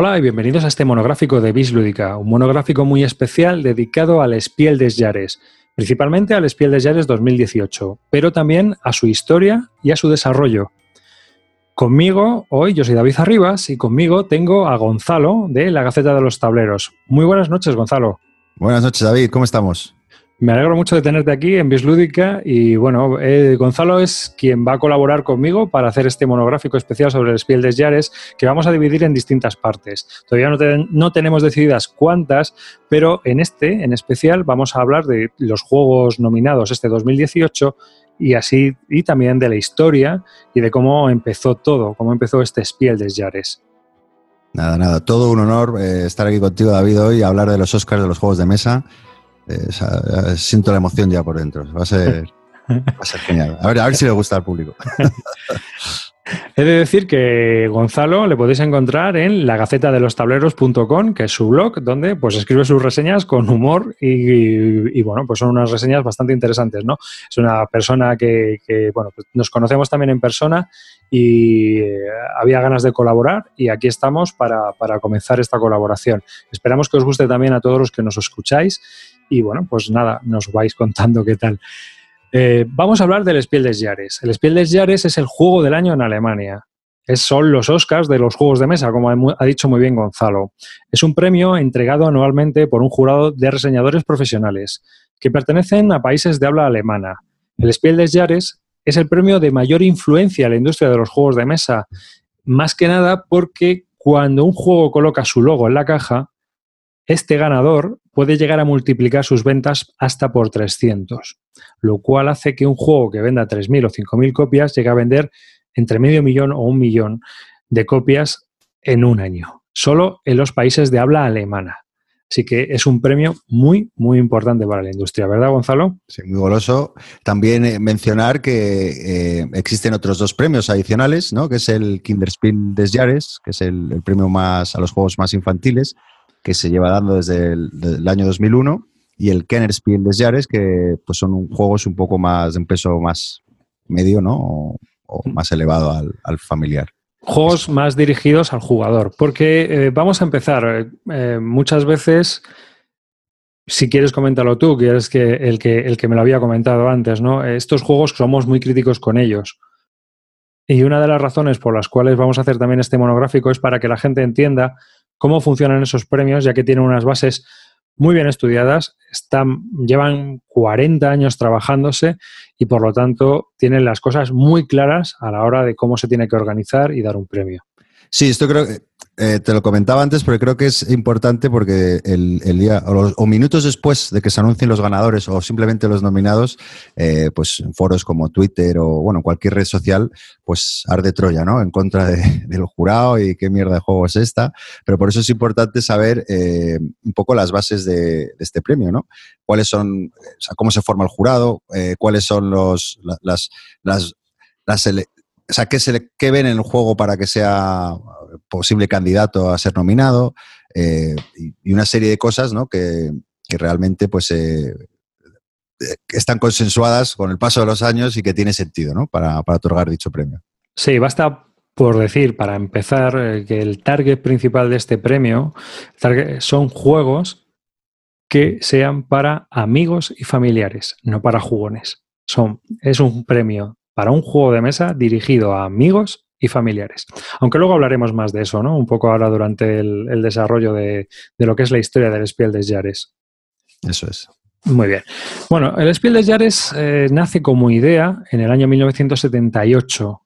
Hola y bienvenidos a este monográfico de Bislúdica, un monográfico muy especial dedicado al Spiel des Jahres, principalmente al Spiel des Jahres 2018, pero también a su historia y a su desarrollo. Conmigo, hoy yo soy David Arribas y conmigo tengo a Gonzalo de la Gaceta de los Tableros. Muy buenas noches, Gonzalo. Buenas noches, David, ¿cómo estamos? Me alegro mucho de tenerte aquí en Bislúdica y bueno, eh, Gonzalo es quien va a colaborar conmigo para hacer este monográfico especial sobre el Spiel des Jahres que vamos a dividir en distintas partes. Todavía no, tenemos decididas cuántas, pero en este, en especial, vamos a hablar de los juegos nominados este 2018 y así y también de la historia y de cómo empezó todo, cómo empezó este Spiel des Jahres. Nada, nada, todo un honor eh, estar aquí contigo, David, hoy y hablar de los Oscars de los juegos de mesa siento la emoción ya por dentro. Va a ser, genial. A ver, a ver si le gusta al público. He de decir que Gonzalo le podéis encontrar en la gaceta de los tableros.com, que es su blog, donde pues escribe sus reseñas con humor y, bueno, pues son unas reseñas bastante interesantes, ¿no? Es una persona que, bueno, pues nos conocemos también en persona y eh, había ganas de colaborar y aquí estamos para, para comenzar esta colaboración. Esperamos que os guste también a todos los que nos escucháis y bueno, pues nada, nos vais contando qué tal. Eh, vamos a hablar del Spiel des Jahres. El Spiel des Jahres es el juego del año en Alemania. Es, son los Oscars de los juegos de mesa, como ha dicho muy bien Gonzalo. Es un premio entregado anualmente por un jurado de reseñadores profesionales que pertenecen a países de habla alemana. El Spiel des Jahres es el premio de mayor influencia en la industria de los juegos de mesa, más que nada porque cuando un juego coloca su logo en la caja, este ganador puede llegar a multiplicar sus ventas hasta por 300, lo cual hace que un juego que venda 3.000 o 5.000 copias llegue a vender entre medio millón o un millón de copias en un año, solo en los países de habla alemana. Así que es un premio muy, muy importante para la industria, ¿verdad, Gonzalo? Sí, muy goloso. También eh, mencionar que eh, existen otros dos premios adicionales, ¿no? Que es el Kinderspiel des Jahres, que es el premio más a los juegos más infantiles, que se lleva dando desde el, año 2001, y el Kenner Spiel des Jahres, que pues son juegos un poco más de un peso más medio, ¿no? O, más elevado al, familiar. Juegos más dirigidos al jugador, porque eh, vamos a empezar. Eh, muchas veces, si quieres comentarlo tú, que eres que el, que el que me lo había comentado antes, ¿no? Estos juegos somos muy críticos con ellos. Y una de las razones por las cuales vamos a hacer también este monográfico es para que la gente entienda cómo funcionan esos premios, ya que tienen unas bases muy bien estudiadas, están, llevan 40 años trabajándose y por lo tanto tienen las cosas muy claras a la hora de cómo se tiene que organizar y dar un premio. Sí, esto creo que eh, te lo comentaba antes, pero creo que es importante porque el, día o, minutos después de que se anuncien los ganadores o simplemente los nominados, eh, pues en foros como Twitter o bueno cualquier red social, pues arde Troya, ¿no? En contra del jurado y qué mierda de juego es esta. Pero por eso es importante saber eh, un poco las bases de, este premio, ¿no? Cuáles son, o sea, cómo se forma el jurado, cuáles son los las, las, las o sea, ¿qué, se, ¿qué ven en el juego para que sea posible candidato a ser nominado? Eh, y, una serie de cosas ¿no? que, realmente pues, eh, eh, están consensuadas con el paso de los años y que tiene sentido ¿no? para, otorgar dicho premio. Sí, basta por decir, para empezar, que el target principal de este premio son juegos que sean para amigos y familiares, no para jugones. Son, es un premio para un juego de mesa dirigido a amigos y familiares. Aunque luego hablaremos más de eso, ¿no? Un poco ahora durante el, desarrollo de, lo que es la historia del Spiel des Jahres. Eso es. Muy bien. Bueno, el Spiel des Jahres eh, nace como idea en el año 1978,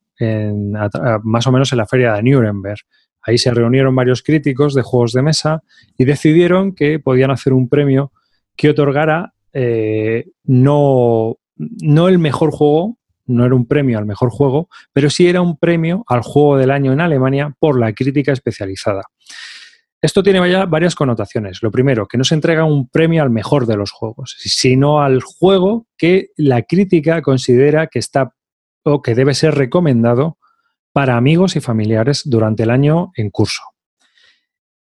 más o menos en la feria de Nuremberg. Ahí se reunieron varios críticos de juegos de mesa y decidieron que podían hacer un premio que otorgara eh, no, no el mejor juego, no era un premio al mejor juego, pero sí era un premio al juego del año en Alemania por la crítica especializada. Esto tiene varias connotaciones. Lo primero, que no se entrega un premio al mejor de los juegos, sino al juego que la crítica considera que está o que debe ser recomendado para amigos y familiares durante el año en curso.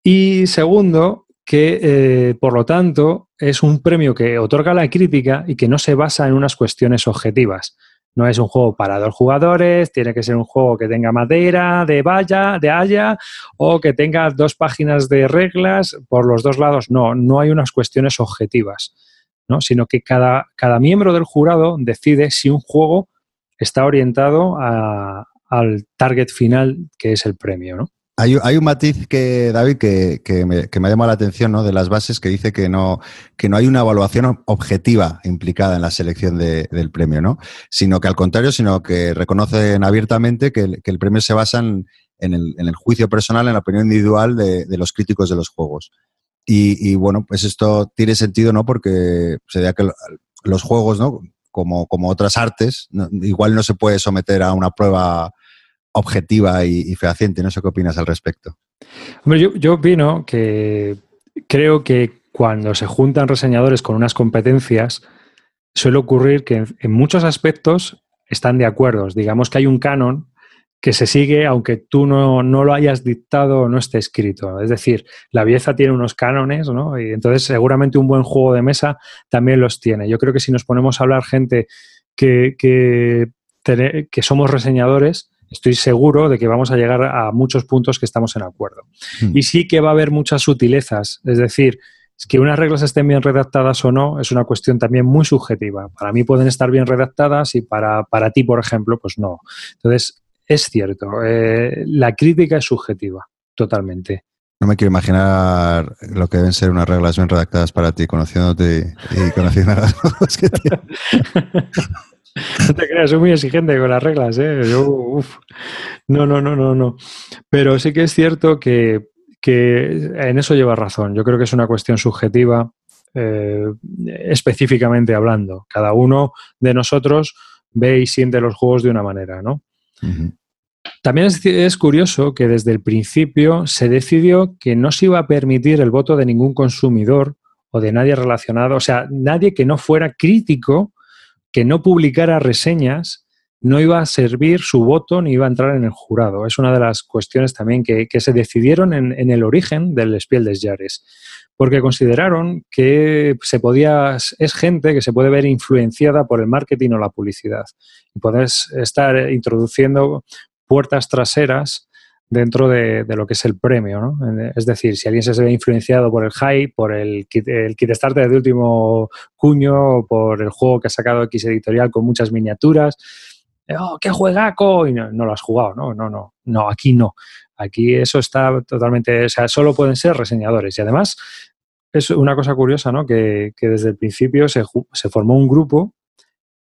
Y segundo, que eh, por lo tanto es un premio que otorga la crítica y que no se basa en unas cuestiones objetivas, No es un juego para dos jugadores, tiene que ser un juego que tenga madera, de valla, de haya, o que tenga dos páginas de reglas por los dos lados. No, no hay unas cuestiones objetivas, ¿no? sino que cada, cada miembro del jurado decide si un juego está orientado al target final, que es el premio. ¿no? Hay, un matiz que, David, que, me, ha llamado la atención ¿no? de las bases, que dice que no, que no hay una evaluación objetiva implicada en la selección del premio, ¿no? Sino que al contrario, sino que reconocen abiertamente que el, premio se basa en, el, juicio personal, en la opinión individual de, los críticos de los juegos. Y, bueno, pues esto tiene sentido, ¿no? Porque sería que los juegos, ¿no? Como, como otras artes, igual no se puede someter a una prueba objetiva y, fehaciente. No sé qué opinas al respecto. Hombre, yo, opino que creo que cuando se juntan reseñadores con unas competencias, suele ocurrir que en, muchos aspectos están de acuerdo. Digamos que hay un canon que se sigue aunque tú no, no, lo hayas dictado o no esté escrito. Es decir, la belleza tiene unos cánones, ¿no? Y entonces seguramente un buen juego de mesa también los tiene. Yo creo que si nos ponemos a hablar gente que, que, que somos reseñadores, estoy seguro de que vamos a llegar a muchos puntos que estamos en acuerdo. Hmm. Y sí que va a haber muchas sutilezas, es decir, que unas reglas estén bien redactadas o no es una cuestión también muy subjetiva. Para mí pueden estar bien redactadas y para, ti, por ejemplo, pues no. Entonces, es cierto, eh, la crítica es subjetiva, totalmente. No me quiero imaginar lo que deben ser unas reglas bien redactadas para ti, conociéndote y conociendo a las que tienes. No te creas, soy muy exigente con las reglas, ¿eh? No, no, no, no, no. Pero sí que es cierto que, en eso lleva razón. Yo creo que es una cuestión subjetiva, eh, específicamente hablando. Cada uno de nosotros ve y siente los juegos de una manera, ¿no? También es, curioso que desde el principio se decidió que no se iba a permitir el voto de ningún consumidor o de nadie relacionado, o sea, nadie que no fuera crítico que no publicara reseñas no iba a servir su voto ni iba a entrar en el jurado. Es una de las cuestiones también que, se decidieron en, el origen del Spiel des Jahres, porque consideraron que se podía, es gente que se puede ver influenciada por el marketing o la publicidad. Y puedes estar introduciendo puertas traseras dentro de, lo que es el premio. ¿no? Es decir, si alguien se ve influenciado por el hype, por el kit, el kit starter de último cuño, por el juego que ha sacado X editorial con muchas miniaturas, ¡oh, qué juegaco! Y no, lo has jugado, ¿no? No, no, no, aquí no. Aquí eso está totalmente, o sea, solo pueden ser reseñadores. Y además, es una cosa curiosa, ¿no? Que, desde el principio se, se formó un grupo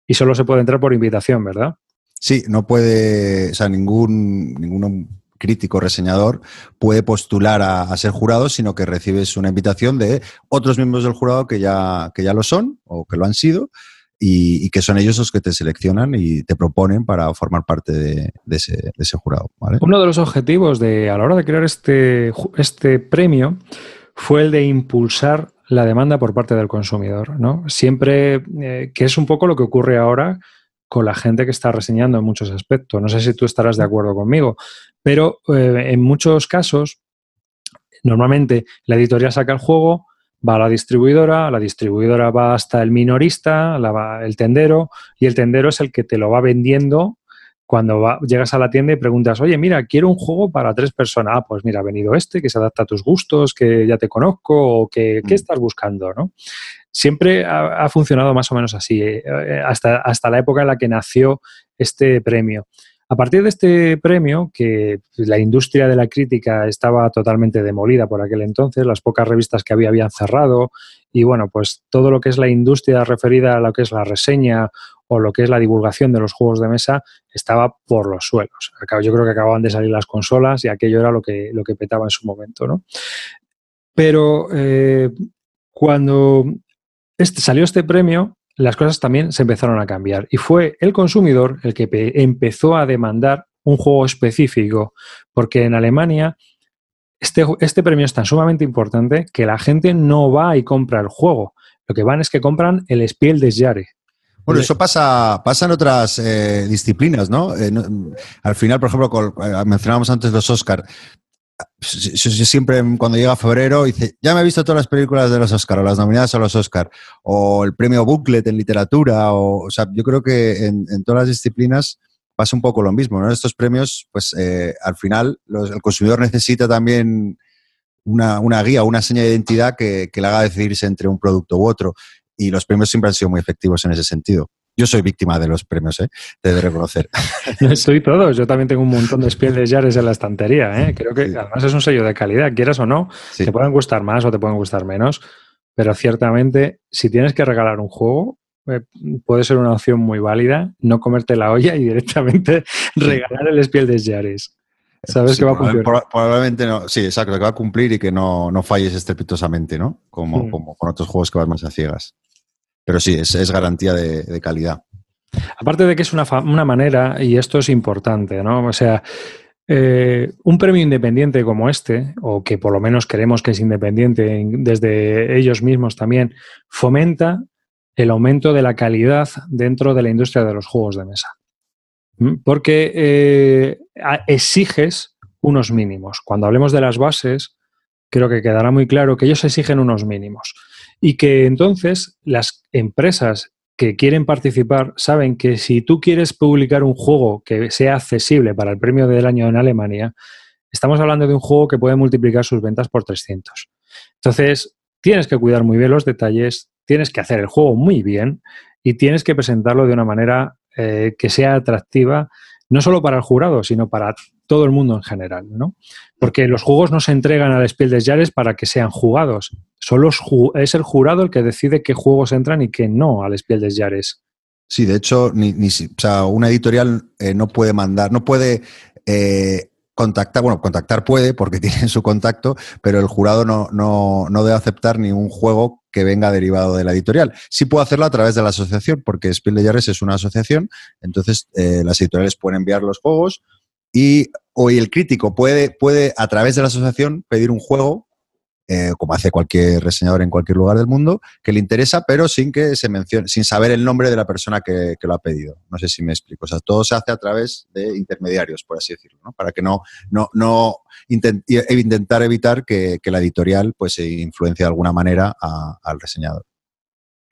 y solo se puede entrar por invitación, ¿verdad? Sí, no puede, o sea, ningún, ninguno crítico reseñador puede postular a, ser jurado, sino que recibes una invitación de otros miembros del jurado que ya, que ya lo son o que lo han sido y, que son ellos los que te seleccionan y te proponen para formar parte de, ese, jurado. Uno de los objetivos de, a la hora de crear este, este premio fue el de impulsar la demanda por parte del consumidor, ¿no? Siempre, eh, que es un poco lo que ocurre ahora con la gente que está reseñando en muchos aspectos. No sé si tú estarás de acuerdo conmigo, pero eh, en muchos casos, normalmente la editorial saca el juego, va a la distribuidora, la distribuidora va hasta el minorista, el tendero, y el tendero es el que te lo va vendiendo cuando llegas a la tienda y preguntas, oye, mira, quiero un juego para tres personas. Ah, pues mira, ha venido este, que se adapta a tus gustos, que ya te conozco, o que, ¿qué mm. estás buscando? ¿no? Siempre ha, funcionado más o menos así, eh, eh, hasta, hasta la época en la que nació este premio. A partir de este premio, que la industria de la crítica estaba totalmente demolida por aquel entonces, las pocas revistas que había habían cerrado y bueno, pues todo lo que es la industria referida a lo que es la reseña o lo que es la divulgación de los juegos de mesa estaba por los suelos. Yo creo que acababan de salir las consolas y aquello era lo que, lo que petaba en su momento, ¿no? Pero eh, cuando este, salió este premio, las cosas también se empezaron a cambiar y fue el consumidor el que empezó a demandar un juego específico, porque en Alemania este, este, premio es tan sumamente importante que la gente no va y compra el juego. Lo que van es que compran el Spiel des Jahres. Bueno, eso pasa, pasa en otras eh, disciplinas, ¿no? Eh, al final, por ejemplo, eh, mencionábamos antes los Oscar. Yo siempre cuando llega febrero dice, ya me he visto todas las películas de los Oscar o las nominadas a los Oscar o el premio Booklet en literatura o, o sea, yo creo que en, todas las disciplinas pasa un poco lo mismo, ¿no? Estos premios, pues eh, al final el consumidor necesita también una, una guía, una seña de identidad que, que le haga decidirse entre un producto u otro y los premios siempre han sido muy efectivos en ese sentido. Yo soy víctima de los premios, ¿eh? Te de reconocer. Soy todos. Yo también tengo un montón de Spiel de Jares en la estantería. ¿eh? Creo que además es un sello de calidad, quieras o no. Te pueden gustar más o te pueden gustar menos. Pero ciertamente, si tienes que regalar un juego, eh, puede ser una opción muy válida no comerte la olla y directamente regalar el Spiel de Jares. Sabes que va a cumplir. Probablemente no. Sí, exacto, que va a cumplir y que no, no falles estrepitosamente, ¿no? Como, como con otros juegos que vas más a ciegas. Pero sí, es, garantía de, calidad. Aparte de que es una, manera, y esto es importante, ¿no? O sea, eh, un premio independiente como este, o que por lo menos queremos que es independiente desde ellos mismos también, fomenta el aumento de la calidad dentro de la industria de los juegos de mesa. ¿Mm? Porque eh, exiges unos mínimos. Cuando hablemos de las bases, creo que quedará muy claro que ellos exigen unos mínimos y que entonces las empresas que quieren participar saben que si tú quieres publicar un juego que sea accesible para el premio del año en Alemania, estamos hablando de un juego que puede multiplicar sus ventas por 300. Entonces, tienes que cuidar muy bien los detalles, tienes que hacer el juego muy bien y tienes que presentarlo de una manera eh, que sea atractiva, no solo para el jurado, sino para todo el mundo en general, ¿no? Porque los juegos no se entregan al Spiel des Jahres para que sean jugados. Solo es el jurado el que decide qué juegos entran y qué no al Spiel des Jahres. Sí, de hecho, ni, una editorial eh, no puede mandar, no puede eh, contactar, bueno, contactar puede porque tiene su contacto, pero el jurado no, no, no, debe aceptar ningún juego que venga derivado de la editorial. Sí puede hacerlo a través de la asociación, porque Spiel de Jahres es una asociación, entonces eh, las editoriales pueden enviar los juegos y hoy el crítico puede, puede, a través de la asociación, pedir un juego eh, como hace cualquier reseñador en cualquier lugar del mundo, que le interesa, pero sin que se mencione, sin saber el nombre de la persona que, lo ha pedido. No sé si me explico. O sea, todo se hace a través de intermediarios, por así decirlo, ¿no? para que no, no, no intentar evitar que, la editorial pues influencie de alguna manera al reseñador.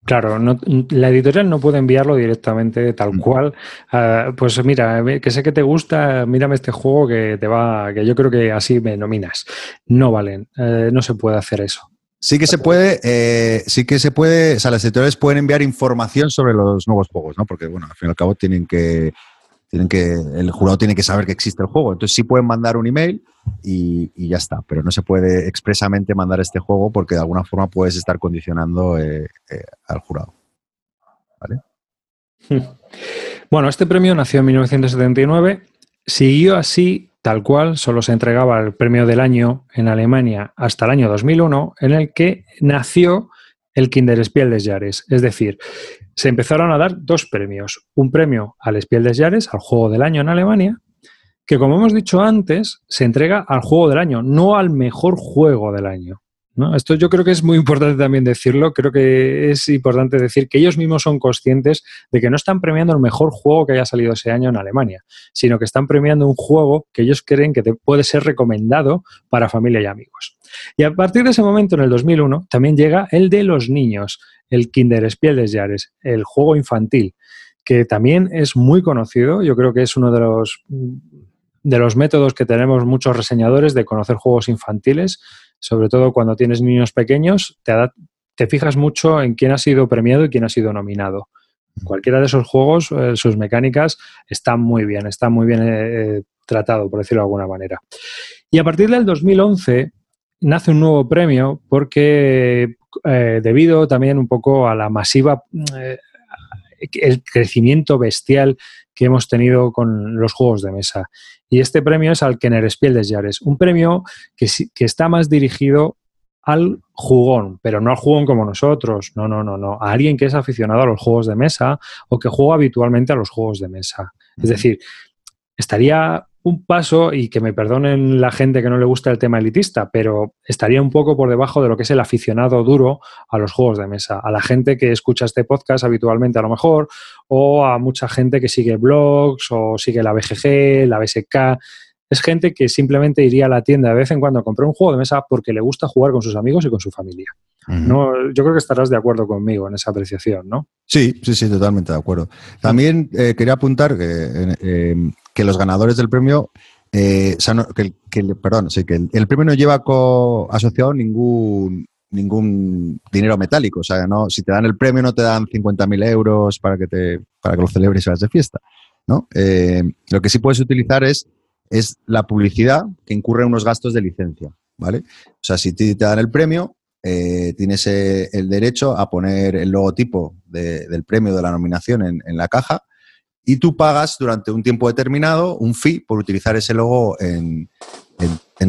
Claro, la editorial no puede enviarlo directamente tal mm. cual. Ah, pues mira, que sé que te gusta, mírame este juego que te va, que yo creo que así me nominas. No valen, eh, no se puede hacer eso. Sí que se puede, eh, sí que se puede, o sea, las editoriales pueden enviar información sobre los nuevos juegos, ¿no? Porque, bueno, al fin y al cabo tienen que, tienen que, el jurado tiene que saber que existe el juego. Entonces sí pueden mandar un email y, ya está, pero no se puede expresamente mandar este juego porque de alguna forma puedes estar condicionando eh, eh, al jurado. ¿Vale? Bueno, este premio nació en 1979, siguió así tal cual, solo se entregaba el premio del año en Alemania hasta el año 2001, en el que nació el Kinderspiel des Jahres. Es decir, se empezaron a dar dos premios. Un premio al Spiel des Jahres, al juego del año en Alemania, que como hemos dicho antes, se entrega al juego del año, no al mejor juego del año. Esto yo creo que es muy importante también decirlo. Creo que es importante decir que ellos mismos son conscientes de que no están premiando el mejor juego que haya salido ese año en Alemania, sino que están premiando un juego que ellos creen que puede ser recomendado para familia y amigos. Y a partir de ese momento, en el 2001, también llega el de los niños, el Kinderspiel des Jahres, el juego infantil, que también es muy conocido. Yo creo que es uno de los, de los métodos que tenemos muchos reseñadores de conocer juegos infantiles, sobre todo cuando tienes niños pequeños, te, te fijas mucho en quién ha sido premiado y quién ha sido nominado. Cualquiera de esos juegos, eh, sus mecánicas están muy bien, están muy bien eh, tratado, por decirlo de alguna manera. Y a partir del 2011 nace un nuevo premio porque eh, debido también un poco a la masiva, eh, el crecimiento bestial que hemos tenido con los juegos de mesa. Y este premio es al Kenner Spiel des Jahres, un premio que, que está más dirigido al jugón, pero no al jugón como nosotros, no, no, no, no, a alguien que es aficionado a los juegos de mesa o que juega habitualmente a los juegos de mesa. Es decir, estaría un paso, y que me perdonen la gente que no le gusta el tema elitista, pero estaría un poco por debajo de lo que es el aficionado duro a los juegos de mesa, a la gente que escucha este podcast habitualmente a lo mejor, o a mucha gente que sigue blogs o sigue la BGG, la BSK. es gente que simplemente iría a la tienda de vez en cuando a comprar un juego de mesa porque le gusta jugar con sus amigos y con su familia. no, yo creo que estarás de acuerdo conmigo en esa apreciación, ¿no? Sí, sí, sí, totalmente de acuerdo. También eh, quería apuntar que, eh, que, los ganadores del premio, eh, que, perdón, sí, que el, premio no lleva asociado ningún ningún dinero metálico. O sea, no, si te dan el premio no te dan 50.000 euros para que, te, para que lo celebres y vas de fiesta. ¿no? lo que sí puedes utilizar es es la publicidad que incurre en unos gastos de licencia, ¿vale? O sea, si te, dan el premio, eh, tienes eh, el derecho a poner el logotipo del premio de la nominación en, la caja y tú pagas durante un tiempo determinado un fee por utilizar ese logo en,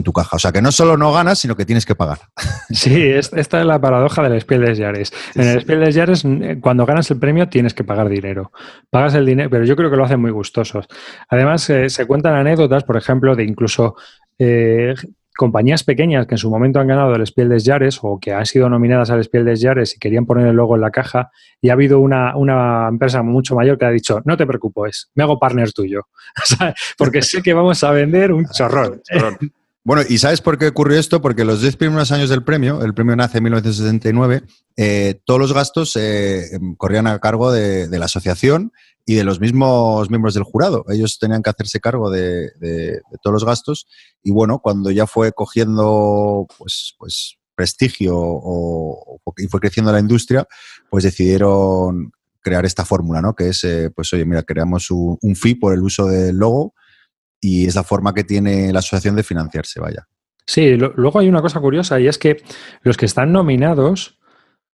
tu caja. O sea, que no solo no ganas, sino que tienes que pagar. Sí, esta es la paradoja del Spiel des Jahres. En el Spiel des Jahres, eh, cuando ganas el premio, tienes que pagar dinero. Pagas el dinero, pero yo creo que lo hacen muy gustosos. Además, se cuentan anécdotas, por ejemplo, de incluso eh, compañías pequeñas que en su momento han ganado el Spiel des Jahres o que han sido nominadas al Spiel des Jahres y querían poner el logo en la caja y ha habido una, una empresa mucho mayor que ha dicho, no te preocupes, me hago partner tuyo, porque sé que vamos a vender un chorrón. Bueno, ¿y sabes por qué ocurrió esto? Porque los 10 primeros años del premio, el premio nace en 1979, eh, todos los gastos eh, corrían a cargo de, la asociación y de los mismos miembros del jurado. Ellos tenían que hacerse cargo de, todos los gastos y bueno, cuando ya fue cogiendo pues, pues prestigio o, y fue creciendo la industria, pues decidieron crear esta fórmula, ¿no? Que es, eh, pues oye, mira, creamos un fee por el uso del logo y es la forma que tiene la asociación de financiarse, vaya. Sí, luego hay una cosa curiosa y es que los que están nominados,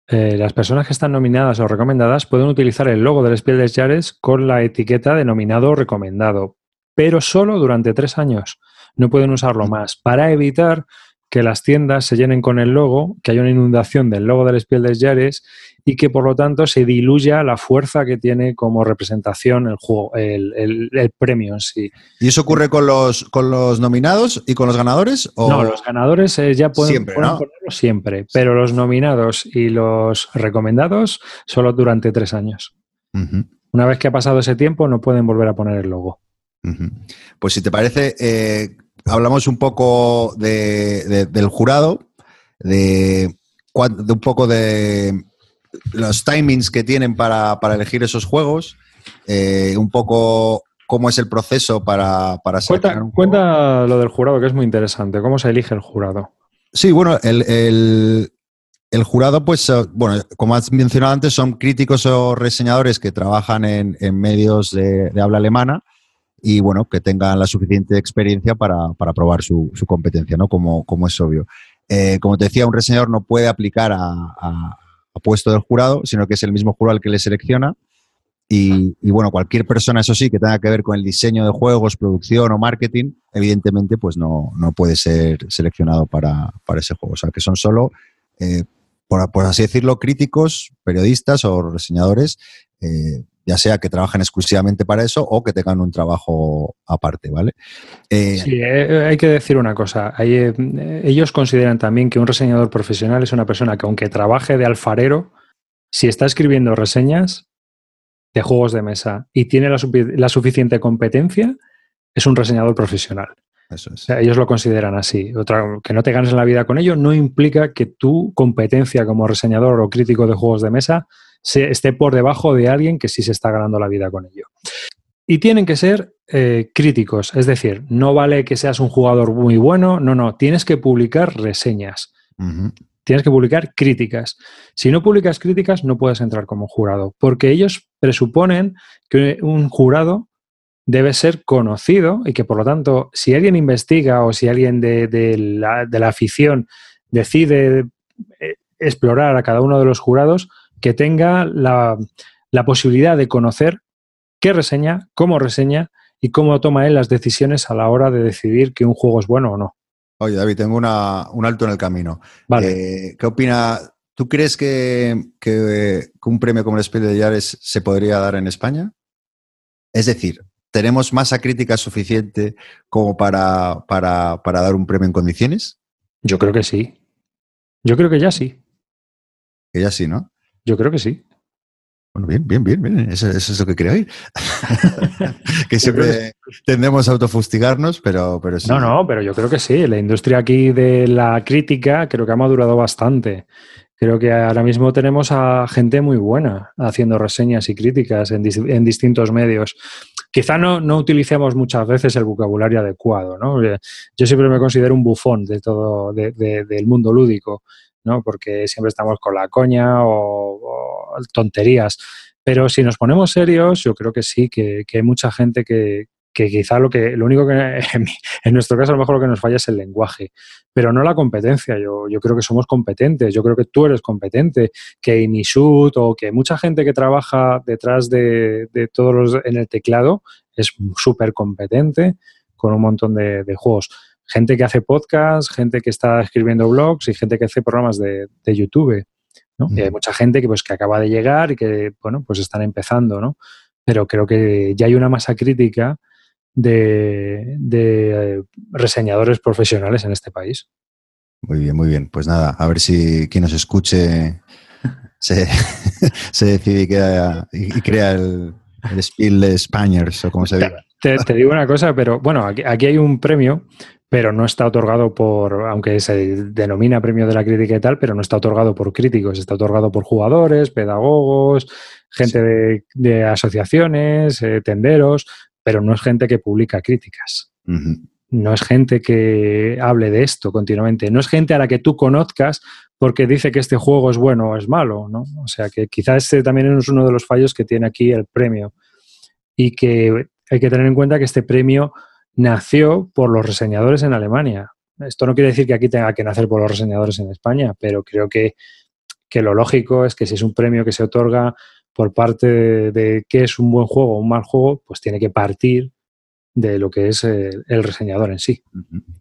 eh, las personas que están nominadas o recomendadas pueden utilizar el logo del Spiel des Jahres con la etiqueta de nominado recomendado, pero solo durante tres años. No pueden usarlo más para evitar que las tiendas se llenen con el logo, que haya una inundación del logo del Spiel des Jahres y que por lo tanto se diluya la fuerza que tiene como representación el juego, el, premio en sí. ¿Y eso ocurre con los, con los nominados y con los ganadores? No, los ganadores eh, ya pueden, ponerlo siempre, pero los nominados y los recomendados solo durante tres años. Una vez que ha pasado ese tiempo no pueden volver a poner el logo. Pues si te parece, eh, hablamos un poco del jurado, de, un poco de los timings que tienen para, elegir esos juegos, eh, un poco cómo es el proceso para, para cuenta, cuenta, lo del jurado, que es muy interesante. ¿Cómo se elige el jurado? Sí, bueno, el, jurado, pues, eh, bueno, como has mencionado antes, son críticos o reseñadores que trabajan en, medios de, habla alemana y bueno, que tengan la suficiente experiencia para, probar su, competencia, ¿no? Como, como es obvio. Eh, como te decía, un reseñador no puede aplicar a, puesto del jurado, sino que es el mismo jurado el que le selecciona. Y, bueno, cualquier persona, eso sí, que tenga que ver con el diseño de juegos, producción o marketing, evidentemente, pues no, no puede ser seleccionado para, ese juego. O sea, que son solo, eh, por, así decirlo, críticos, periodistas o reseñadores eh, ya sea que trabajen exclusivamente para eso o que tengan un trabajo aparte, ¿vale? Eh, sí, eh, hay que decir una cosa. Eh, ellos consideran también que un reseñador profesional es una persona que aunque trabaje de alfarero, si está escribiendo reseñas de juegos de mesa y tiene la, suficiente competencia, es un reseñador profesional. Eso es. ellos lo consideran así. Otra, que no te ganes la vida con ello no implica que tu competencia como reseñador o crítico de juegos de mesa se, esté por debajo de alguien que sí se está ganando la vida con ello. Y tienen que ser eh, críticos, es decir, no vale que seas un jugador muy bueno, no, no, tienes que publicar reseñas. Tienes que publicar críticas. Si no publicas críticas, no puedes entrar como jurado, porque ellos presuponen que un jurado debe ser conocido y que por lo tanto, si alguien investiga o si alguien de, la, afición decide eh, explorar a cada uno de los jurados, que tenga la, posibilidad de conocer qué reseña, cómo reseña y cómo toma él las decisiones a la hora de decidir que un juego es bueno o no. Oye, David, tengo un alto en el camino. Vale. Eh, ¿Qué opina? ¿Tú crees que, un premio como el Spiel de Yares se podría dar en España? Es decir, ¿tenemos masa crítica suficiente como para, para, para dar un premio en condiciones? Yo creo que sí. Yo creo que ya sí. Que ya sí, ¿no? Yo creo que sí. Bueno, bien, bien, bien, bien. Eso, es lo que quería oír. que siempre tendemos a autofustigarnos, pero, pero sí. No, no, pero yo creo que sí. La industria aquí de la crítica creo que ha madurado bastante. Creo que ahora mismo tenemos a gente muy buena haciendo reseñas y críticas en, distintos medios. Quizá no, no, utilicemos muchas veces el vocabulario adecuado, ¿no? Yo siempre me considero un bufón de todo, del mundo lúdico. ¿No? Porque siempre estamos con la coña o, tonterías. Pero si nos ponemos serios, yo creo que sí, que, hay mucha gente que, que quizá lo que lo único que en, nuestro caso a lo mejor lo que nos falla es el lenguaje, pero no la competencia. Yo, yo creo que somos competentes, yo creo que tú eres competente, que Inishut o que mucha gente que trabaja detrás de, de todos los en el teclado es súper competente con un montón de juegos gente que hace podcast, gente que está escribiendo blogs y gente que hace programas de, YouTube. ¿no? Y hay mucha gente que, pues, que acaba de llegar y que, bueno, pues están empezando, ¿no? Pero creo que ya hay una masa crítica de, de reseñadores profesionales en este país. Muy bien, muy bien. Pues nada, a ver si quien nos escuche se, se decide y, crea, y crea el, el Spiel de Spaniards o como se diga. Te, te, digo una cosa, pero bueno, aquí, aquí, hay un premio pero no está otorgado por, aunque se denomina premio de la crítica y tal, pero no está otorgado por críticos, está otorgado por jugadores, pedagogos, gente de, asociaciones, eh, tenderos, pero no es gente que publica críticas. No es gente que hable de esto continuamente. No es gente a la que tú conozcas porque dice que este juego es bueno o es malo, ¿no? O sea que quizás este también es uno de los fallos que tiene aquí el premio. Y que hay que tener en cuenta que este premio nació por los reseñadores en Alemania. Esto no quiere decir que aquí tenga que nacer por los reseñadores en España, pero creo que, lo lógico es que si es un premio que se otorga por parte de, de qué es un buen juego o un mal juego, pues tiene que partir de lo que es el, reseñador en sí.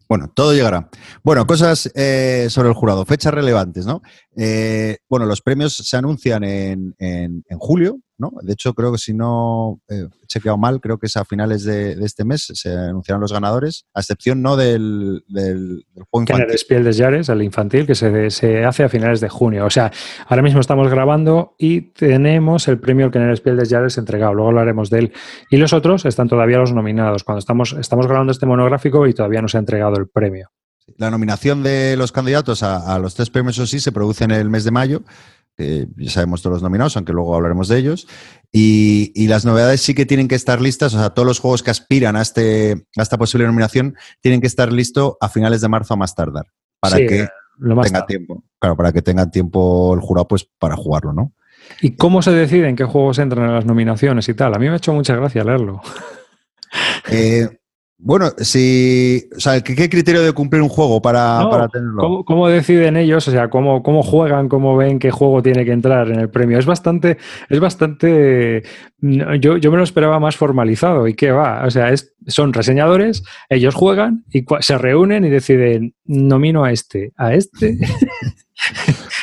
Bueno, todo llegará. Bueno, cosas eh, sobre el jurado, fechas relevantes, ¿no? Eh, bueno, los premios se anuncian en, en, julio, ¿no? De hecho, creo que si no eh, he chequeado mal, creo que es a finales de, este mes se anunciarán los ganadores, a excepción no del, del, juego infantil. el Spiel des Jahres, el infantil, que se, se, hace a finales de junio. O sea, ahora mismo estamos grabando y tenemos el premio que en el Spiel des Jahres entregado. Luego hablaremos de él. Y los otros están todavía los nominados. Cuando estamos, estamos grabando este monográfico y todavía no se ha entregado el premio. La nominación de los candidatos a, los tres premios, o sí, se produce en el mes de mayo. Ya sabemos todos los nominados, aunque luego hablaremos de ellos. Y, las novedades sí que tienen que estar listas, o sea, todos los juegos que aspiran a, este, a esta posible nominación tienen que estar listos a finales de marzo a más tardar, para que tenga tiempo. Claro, para que tenga tiempo el jurado pues para jugarlo, ¿no? ¿Y cómo se decide en qué juegos entran en las nominaciones y tal? A mí me ha hecho mucha gracia leerlo. Eh, bueno, si, o sea, ¿qué, criterio de cumplir un juego para, tenerlo? ¿cómo, deciden ellos? O sea, ¿cómo, cómo juegan, cómo ven qué juego tiene que entrar en el premio? Es bastante, es bastante, yo, yo me lo esperaba más formalizado y qué va, o sea, es, son reseñadores, ellos juegan y se reúnen y deciden, nomino a este, a este.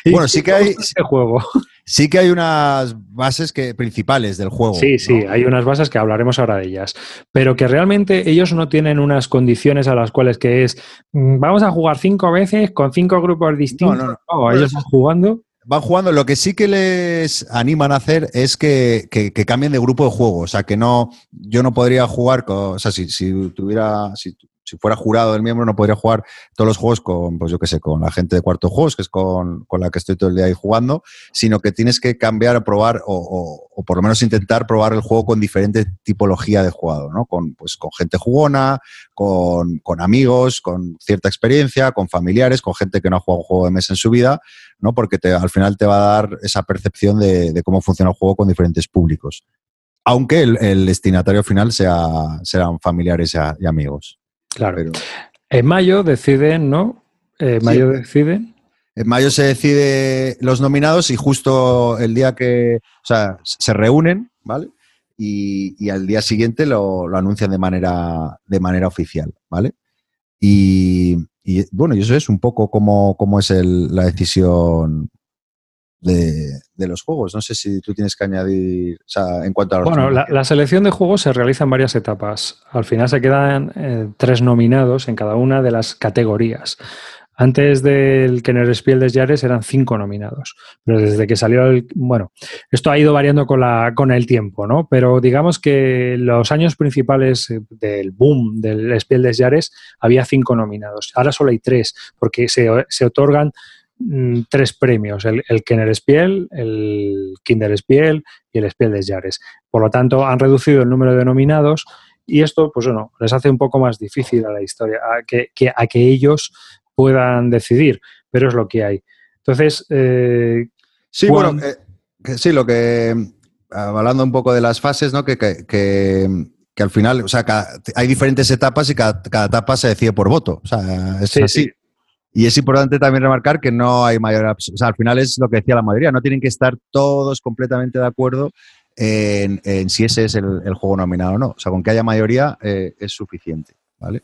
bueno, sí que hay... Juego. Sí que hay unas bases que, principales del juego. Sí, sí, hay unas bases que hablaremos ahora de ellas. Pero que realmente ellos no tienen unas condiciones a las cuales que es mm, vamos a jugar cinco veces con cinco grupos distintos. No, no, no. ellos van jugando. Van jugando. Lo que sí que les animan a hacer es que, cambien de grupo de juego. O sea, que no. Yo no podría jugar con. O sea, si, si tuviera. Si si fuera jurado del miembro no podría jugar todos los juegos con, pues yo qué sé, con la gente de cuarto juegos, que es con, la que estoy todo el día ahí jugando, sino que tienes que cambiar a probar o, por lo menos intentar probar el juego con diferente tipología de jugador, ¿no? Con, pues, con gente jugona, con, amigos, con cierta experiencia, con familiares, con gente que no ha jugado un juego de mesa en su vida, ¿no? Porque al final te va a dar esa percepción de, cómo funciona el juego con diferentes públicos aunque el, destinatario final sea, serán familiares y amigos. Claro. En mayo deciden, ¿no? En mayo deciden. En mayo se decide los nominados y justo el día que, o sea, se reúnen, ¿vale? Y, al día siguiente lo, anuncian de manera, de manera oficial, ¿vale? Y, bueno, y eso es un poco como, es la decisión de, los juegos. No sé si tú tienes que añadir, o sea, en cuanto a... Bueno, la, selección de juegos se realiza en varias etapas. Al final se quedan eh, tres nominados en cada una de las categorías. Antes del Kenner Spiel de Yares eran cinco nominados, pero desde que salió el... Bueno, esto ha ido variando con, la, con el tiempo, ¿no? Pero digamos que los años principales eh, del boom del Spiel de Yares había cinco nominados. Ahora solo hay tres, porque se, se otorgan mm, tres premios, el, el Kenner Spiel, el Kinder Spiel y el Spiel de Yares. Por lo tanto, han reducido el número de nominados y esto, pues bueno, les hace un poco más difícil a la historia, a que, a que ellos puedan decidir, pero es lo que hay. Entonces, eh, sí, bueno, eh, sí, lo que, hablando un poco de las fases, ¿no? Que, que, al final, o sea, hay diferentes etapas y cada, etapa se decide por voto. O sea, es así. Y es importante también remarcar que no hay mayor. O sea, al final es lo que decía la mayoría, no tienen que estar todos completamente de acuerdo en, si ese es el, juego nominado o no. O sea, con que haya mayoría eh, es suficiente, ¿vale?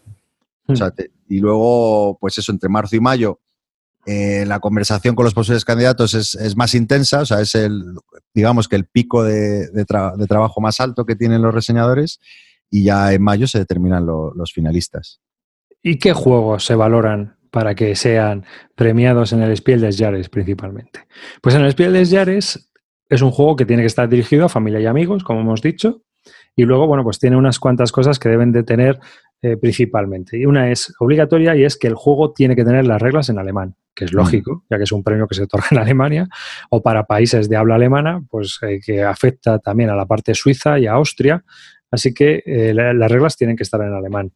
Hmm. y luego, pues eso, entre marzo y mayo, eh, la conversación con los posibles candidatos es, más intensa, o sea, es el, digamos que el pico de, trabajo más alto que tienen los reseñadores y ya en mayo se determinan los finalistas. ¿Y qué juegos se valoran para que sean premiados en el Spiel des Jahres principalmente? Pues en el Spiel des Jahres es un juego que tiene que estar dirigido a familia y amigos, como hemos dicho, y luego, bueno, pues tiene unas cuantas cosas que deben de tener eh, principalmente. Y una es obligatoria y es que el juego tiene que tener las reglas en alemán, que es mm. lógico, ya que es un premio que se otorga en Alemania, o para países de habla alemana, pues eh, que afecta también a la parte suiza y a Austria. Así que eh, las reglas tienen que estar en alemán.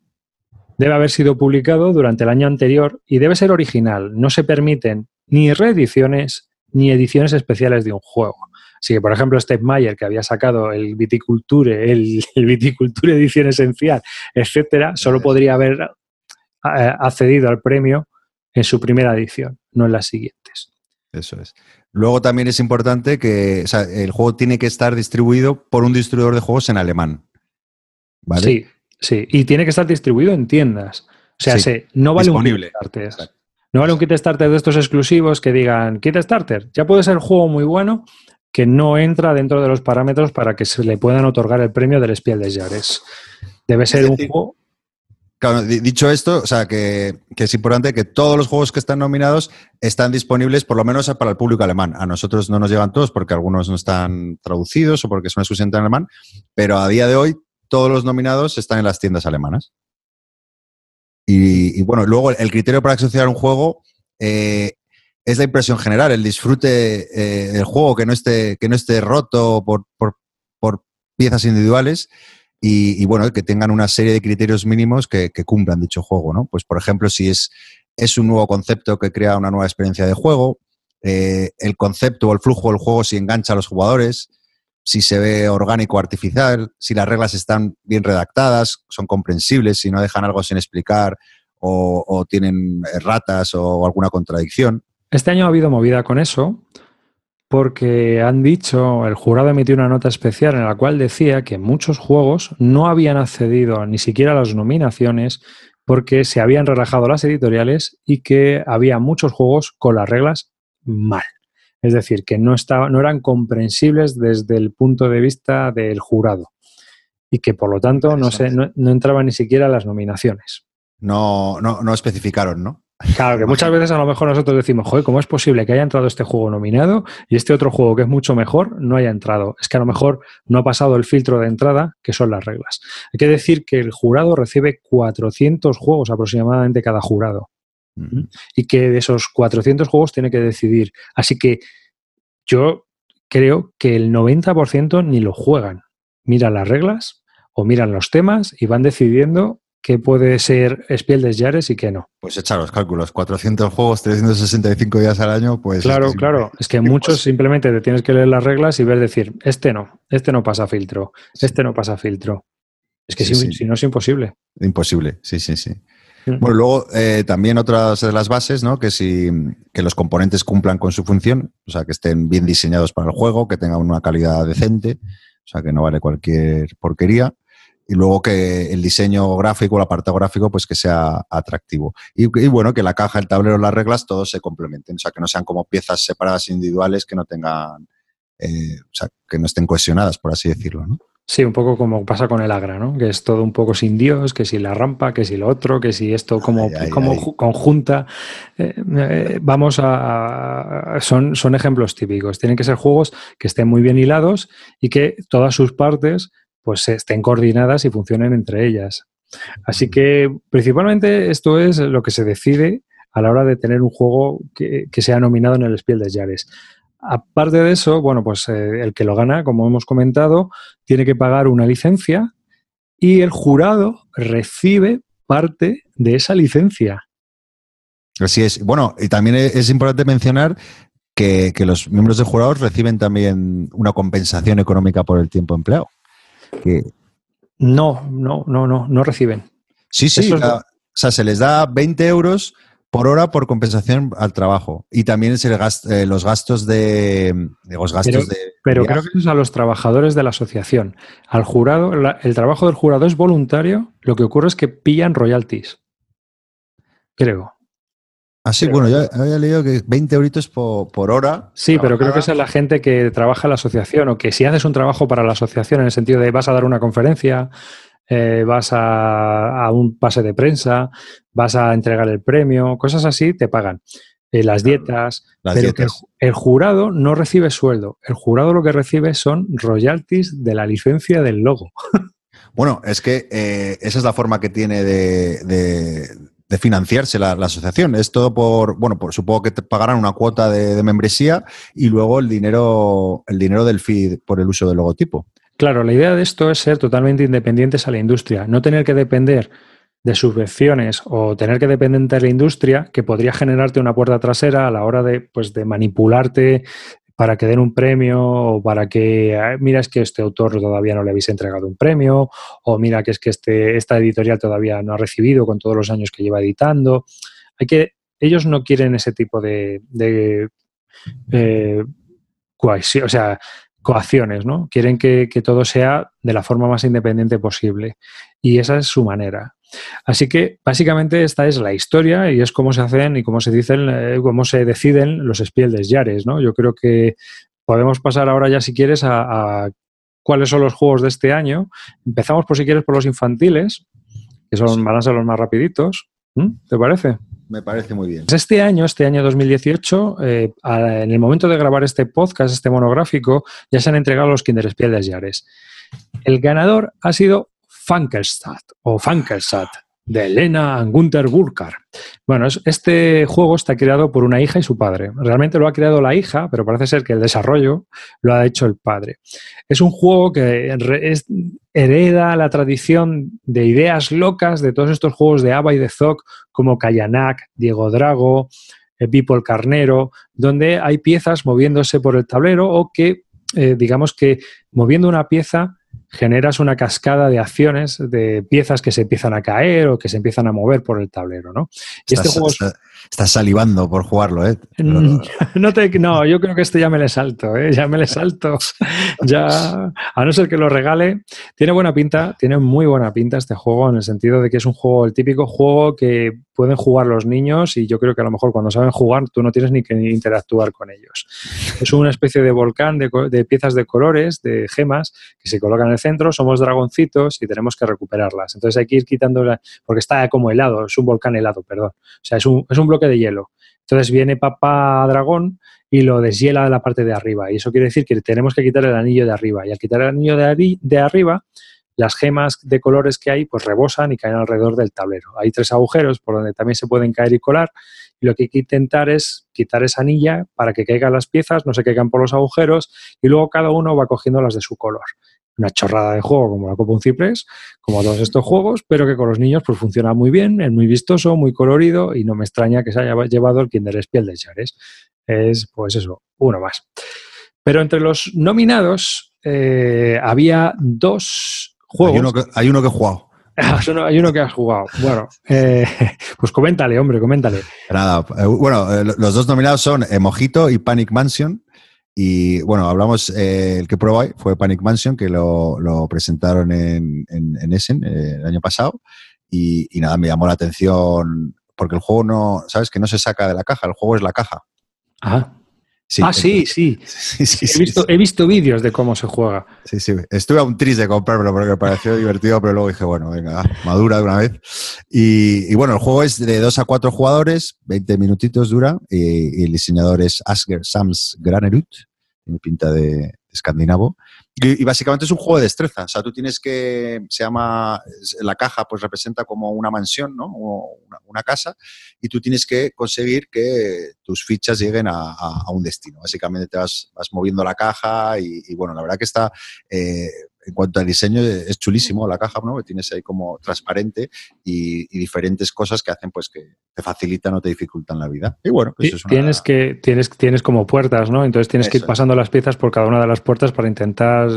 Debe haber sido publicado durante el año anterior y debe ser original. No se permiten ni reediciones ni ediciones especiales de un juego. Así que, por ejemplo, Steve Mayer, que había sacado el Viticulture, el, Viticulture Edición Esencial, etcétera, solo podría haber eh, accedido al premio en su primera edición, no en las siguientes. Eso es. Luego también es importante que el juego tiene que estar distribuido por un distribuidor de juegos en alemán. ¿Vale? Sí, sí. Y tiene que estar distribuido en tiendas. O sea, no vale un Kickstarter. No vale un kit starter de estos exclusivos que digan kit starter. Ya puede ser un juego muy bueno que no entra dentro de los parámetros para que se le puedan otorgar el premio del Spiel de Jares. Debe ser un juego. Claro, dicho esto, o sea, que, es importante que todos los juegos que están nominados están disponibles por lo menos para el público alemán. A nosotros no nos llegan todos porque algunos no están traducidos o porque son exclusivamente en alemán, pero a día de hoy todos los nominados están en las tiendas alemanas. Y, bueno, luego el criterio para asociar un juego eh, es la impresión general, el disfrute eh, del juego, que no esté, que no esté roto por, piezas individuales y, bueno, que tengan una serie de criterios mínimos que, cumplan dicho juego, ¿no? Pues por ejemplo, si es, es un nuevo concepto que crea una nueva experiencia de juego, eh, el concepto o el flujo del juego si engancha a los jugadores, si se ve orgánico o artificial, si las reglas están bien redactadas, son comprensibles, si no dejan algo sin explicar o, tienen ratas o alguna contradicción. Este año ha habido movida con eso porque han dicho, el jurado emitió una nota especial en la cual decía que muchos juegos no habían accedido ni siquiera a las nominaciones porque se habían relajado las editoriales y que había muchos juegos con las reglas mal. Es decir, que no, no eran comprensibles desde el punto de vista del jurado y que por lo tanto no, se, no, entraban ni siquiera las nominaciones. No, no, no especificaron, ¿no? Claro, que muchas veces a lo mejor nosotros decimos, joder, ¿cómo es posible que haya entrado este juego nominado y este otro juego que es mucho mejor no haya entrado? Es que a lo mejor no ha pasado el filtro de entrada, que son las reglas. Hay que decir que el jurado recibe 400 juegos aproximadamente cada jurado. Y que de esos 400 juegos tiene que decidir. Así que yo creo que el 90% ni lo juegan. Miran las reglas o miran los temas y van decidiendo qué puede ser Spiel des Jahres y qué no. Pues echar los cálculos, 400 juegos, 365 días al año, pues... Claro, claro, es que muchos simplemente te tienes que leer las reglas y ver decir, este no, este no pasa filtro, este no pasa filtro. Es que si, no es imposible. Imposible, sí, sí, sí. Bueno, luego eh, también otras de las bases, ¿no? Que si que los componentes cumplan con su función, o sea, que estén bien diseñados para el juego, que tengan una calidad decente, o sea, que no vale cualquier porquería y luego que el diseño gráfico, el apartado gráfico, pues que sea atractivo. Y, bueno, que la caja, el tablero, las reglas, todos se complementen, o sea, que no sean como piezas separadas individuales que no tengan, eh, o sea, que no estén cohesionadas, por así decirlo, ¿no? Sí, un poco como pasa con el Agra, ¿no? Que es todo un poco sin Dios, que si la rampa, que si lo otro, que si esto como, como conjunta. Eh, eh, vamos a. Son, son ejemplos típicos. Tienen que ser juegos que estén muy bien hilados y que todas sus partes pues estén coordinadas y funcionen entre ellas. Así que principalmente esto es lo que se decide a la hora de tener un juego que, que sea nominado en el Spiel des Jahres. Aparte de eso, bueno, pues eh, el que lo gana, como hemos comentado, tiene que pagar una licencia y el jurado recibe parte de esa licencia. Así es. Bueno, y también es importante mencionar que, los miembros del jurado reciben también una compensación económica por el tiempo empleado. No, no, no, no, no reciben. Sí, sí. o sea, se les da 20 euros por hora por compensación al trabajo. Y también es eh, los gastos de, los gastos pero, de. Pero creo que eso es a los trabajadores de la asociación. Al jurado, el trabajo del jurado es voluntario, lo que ocurre es que pillan royalties. Creo. Ah, sí, bueno, yo había leído que 20 euritos por, hora. Sí, pero creo que esa es la gente que trabaja en la asociación o que si haces un trabajo para la asociación en el sentido de vas a dar una conferencia, eh, vas a, un pase de prensa, vas a entregar el premio, cosas así, te pagan. Eh, las dietas, pero el, jurado no recibe sueldo. El jurado lo que recibe son royalties de la licencia del logo. Bueno, es que eh, esa es la forma que tiene de, financiarse la, asociación. Es todo por, bueno, por, supongo que te pagarán una cuota de, de, membresía y luego el dinero, el dinero del feed por el uso del logotipo. Claro, la idea de esto es ser totalmente independientes a la industria, no tener que depender de subvenciones o tener que depender de la industria que podría generarte una puerta trasera a la hora de, pues, de manipularte para que den un premio o para que, mira, es que este autor todavía no le habéis entregado un premio o mira que es que este, esta editorial todavía no ha recibido con todos los años que lleva editando. Hay que, ellos no quieren ese tipo de, de eh, o sea, coacciones, ¿no? Quieren que, todo sea de la forma más independiente posible. Y esa es su manera. Así que básicamente esta es la historia y es cómo se hacen y cómo se dicen, eh, cómo se deciden los Spiel Jahres, ¿no? Yo creo que podemos pasar ahora ya, si quieres, a, cuáles son los juegos de este año. Empezamos, por si quieres, por los infantiles, que son, van a ser los más rapiditos. ¿Te parece? Me parece muy bien. Pues este año, este año 2018, eh, en el momento de grabar este podcast, este monográfico, ya se han entregado los Kinder de Yares. El ganador ha sido Funkelstadt o Funkelstadt de Elena Gunther Burkhardt. Bueno, este juego está creado por una hija y su padre. Realmente lo ha creado la hija, pero parece ser que el desarrollo lo ha hecho el padre. Es un juego que hereda la tradición de ideas locas de todos estos juegos de Ava y de Zoc, como Kayanak, Diego Drago, People eh, Carnero, donde hay piezas moviéndose por el tablero o que, eh, digamos que moviendo una pieza generas una cascada de acciones, de piezas que se empiezan a caer o que se empiezan a mover por el tablero, ¿no? Y este juego estás salivando por jugarlo, ¿eh? Mm, no, no, yo creo que este ya me le salto, ¿eh? Ya me le salto. ya, a no ser que lo regale. Tiene buena pinta, tiene muy buena pinta este juego en el sentido de que es un juego, el típico juego que pueden jugar los niños y yo creo que a lo mejor cuando saben jugar tú no tienes ni que interactuar con ellos. Es una especie de volcán de, de piezas de colores, de gemas, que se colocan en el centro, somos dragoncitos y tenemos que recuperarlas. Entonces hay que ir quitando, porque está como helado, es un volcán helado, perdón. O sea, es un, es un bloque de hielo. Entonces viene papá dragón y lo deshiela de la parte de arriba. Y eso quiere decir que tenemos que quitar el anillo de arriba. Y al quitar el anillo de arriba, las gemas de colores que hay pues rebosan y caen alrededor del tablero. Hay tres agujeros por donde también se pueden caer y colar y lo que hay que intentar es quitar esa anilla para que caigan las piezas, no se caigan por los agujeros y luego cada uno va cogiendo las de su color. Una chorrada de juego como la Copa Un Ciprés, como todos estos juegos, pero que con los niños pues funciona muy bien, es muy vistoso, muy colorido y no me extraña que se haya llevado el Kinder Spiel de Chares. Es pues eso, uno más. Pero entre los nominados eh, había dos hay uno que, hay uno que he jugado. hay uno que has jugado. Bueno, eh, pues coméntale, hombre, coméntale. Nada, eh, bueno, eh, los dos nominados son Mojito y Panic Mansion. Y bueno, hablamos, el que probé fue Panic Mansion, que lo, presentaron en, en, Essen el año pasado. Y, y, nada, me llamó la atención porque el juego no, ¿sabes? Que no se saca de la caja, el juego es la caja. Ah. ah, sí, sí. he visto, he visto vídeos de cómo se juega. Sí, sí. Estuve a un triste de comprarlo porque me pareció divertido, pero luego dije, bueno, venga, madura de una vez. Y, bueno, el juego es de 2 a 4 jugadores, 20 minutitos dura, y, el diseñador es Asger Sams Granerud, tiene pinta de escandinavo. Y, básicamente es un juego de destreza. O sea, tú tienes que, se llama, la caja pues representa como una mansión, ¿no? Una, una casa, y tú tienes que conseguir que tus fichas lleguen a, un destino. Básicamente te vas, vas moviendo la caja y, bueno, la verdad que está, eh, en cuanto al diseño, es chulísimo la caja, ¿no? Que tienes ahí como transparente y, diferentes cosas que hacen pues que te facilitan o te dificultan la vida. Y bueno, pues es tienes que tienes tienes como puertas, ¿no? Entonces tienes que ir pasando las piezas por cada una de las puertas para intentar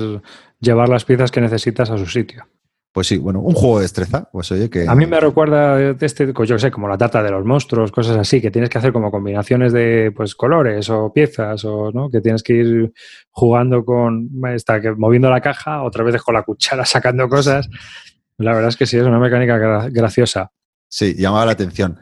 llevar las piezas que necesitas a su sitio. Pues sí, bueno, un juego de destreza, pues oye que... A mí me recuerda este, pues yo sé, como la tarta de los monstruos, cosas así, que tienes que hacer como combinaciones de pues colores o piezas, o ¿no? que tienes que ir jugando con, está, que moviendo la caja, otra vez con la cuchara sacando cosas. La verdad es que sí, es una mecánica graciosa. Sí, llamaba la atención.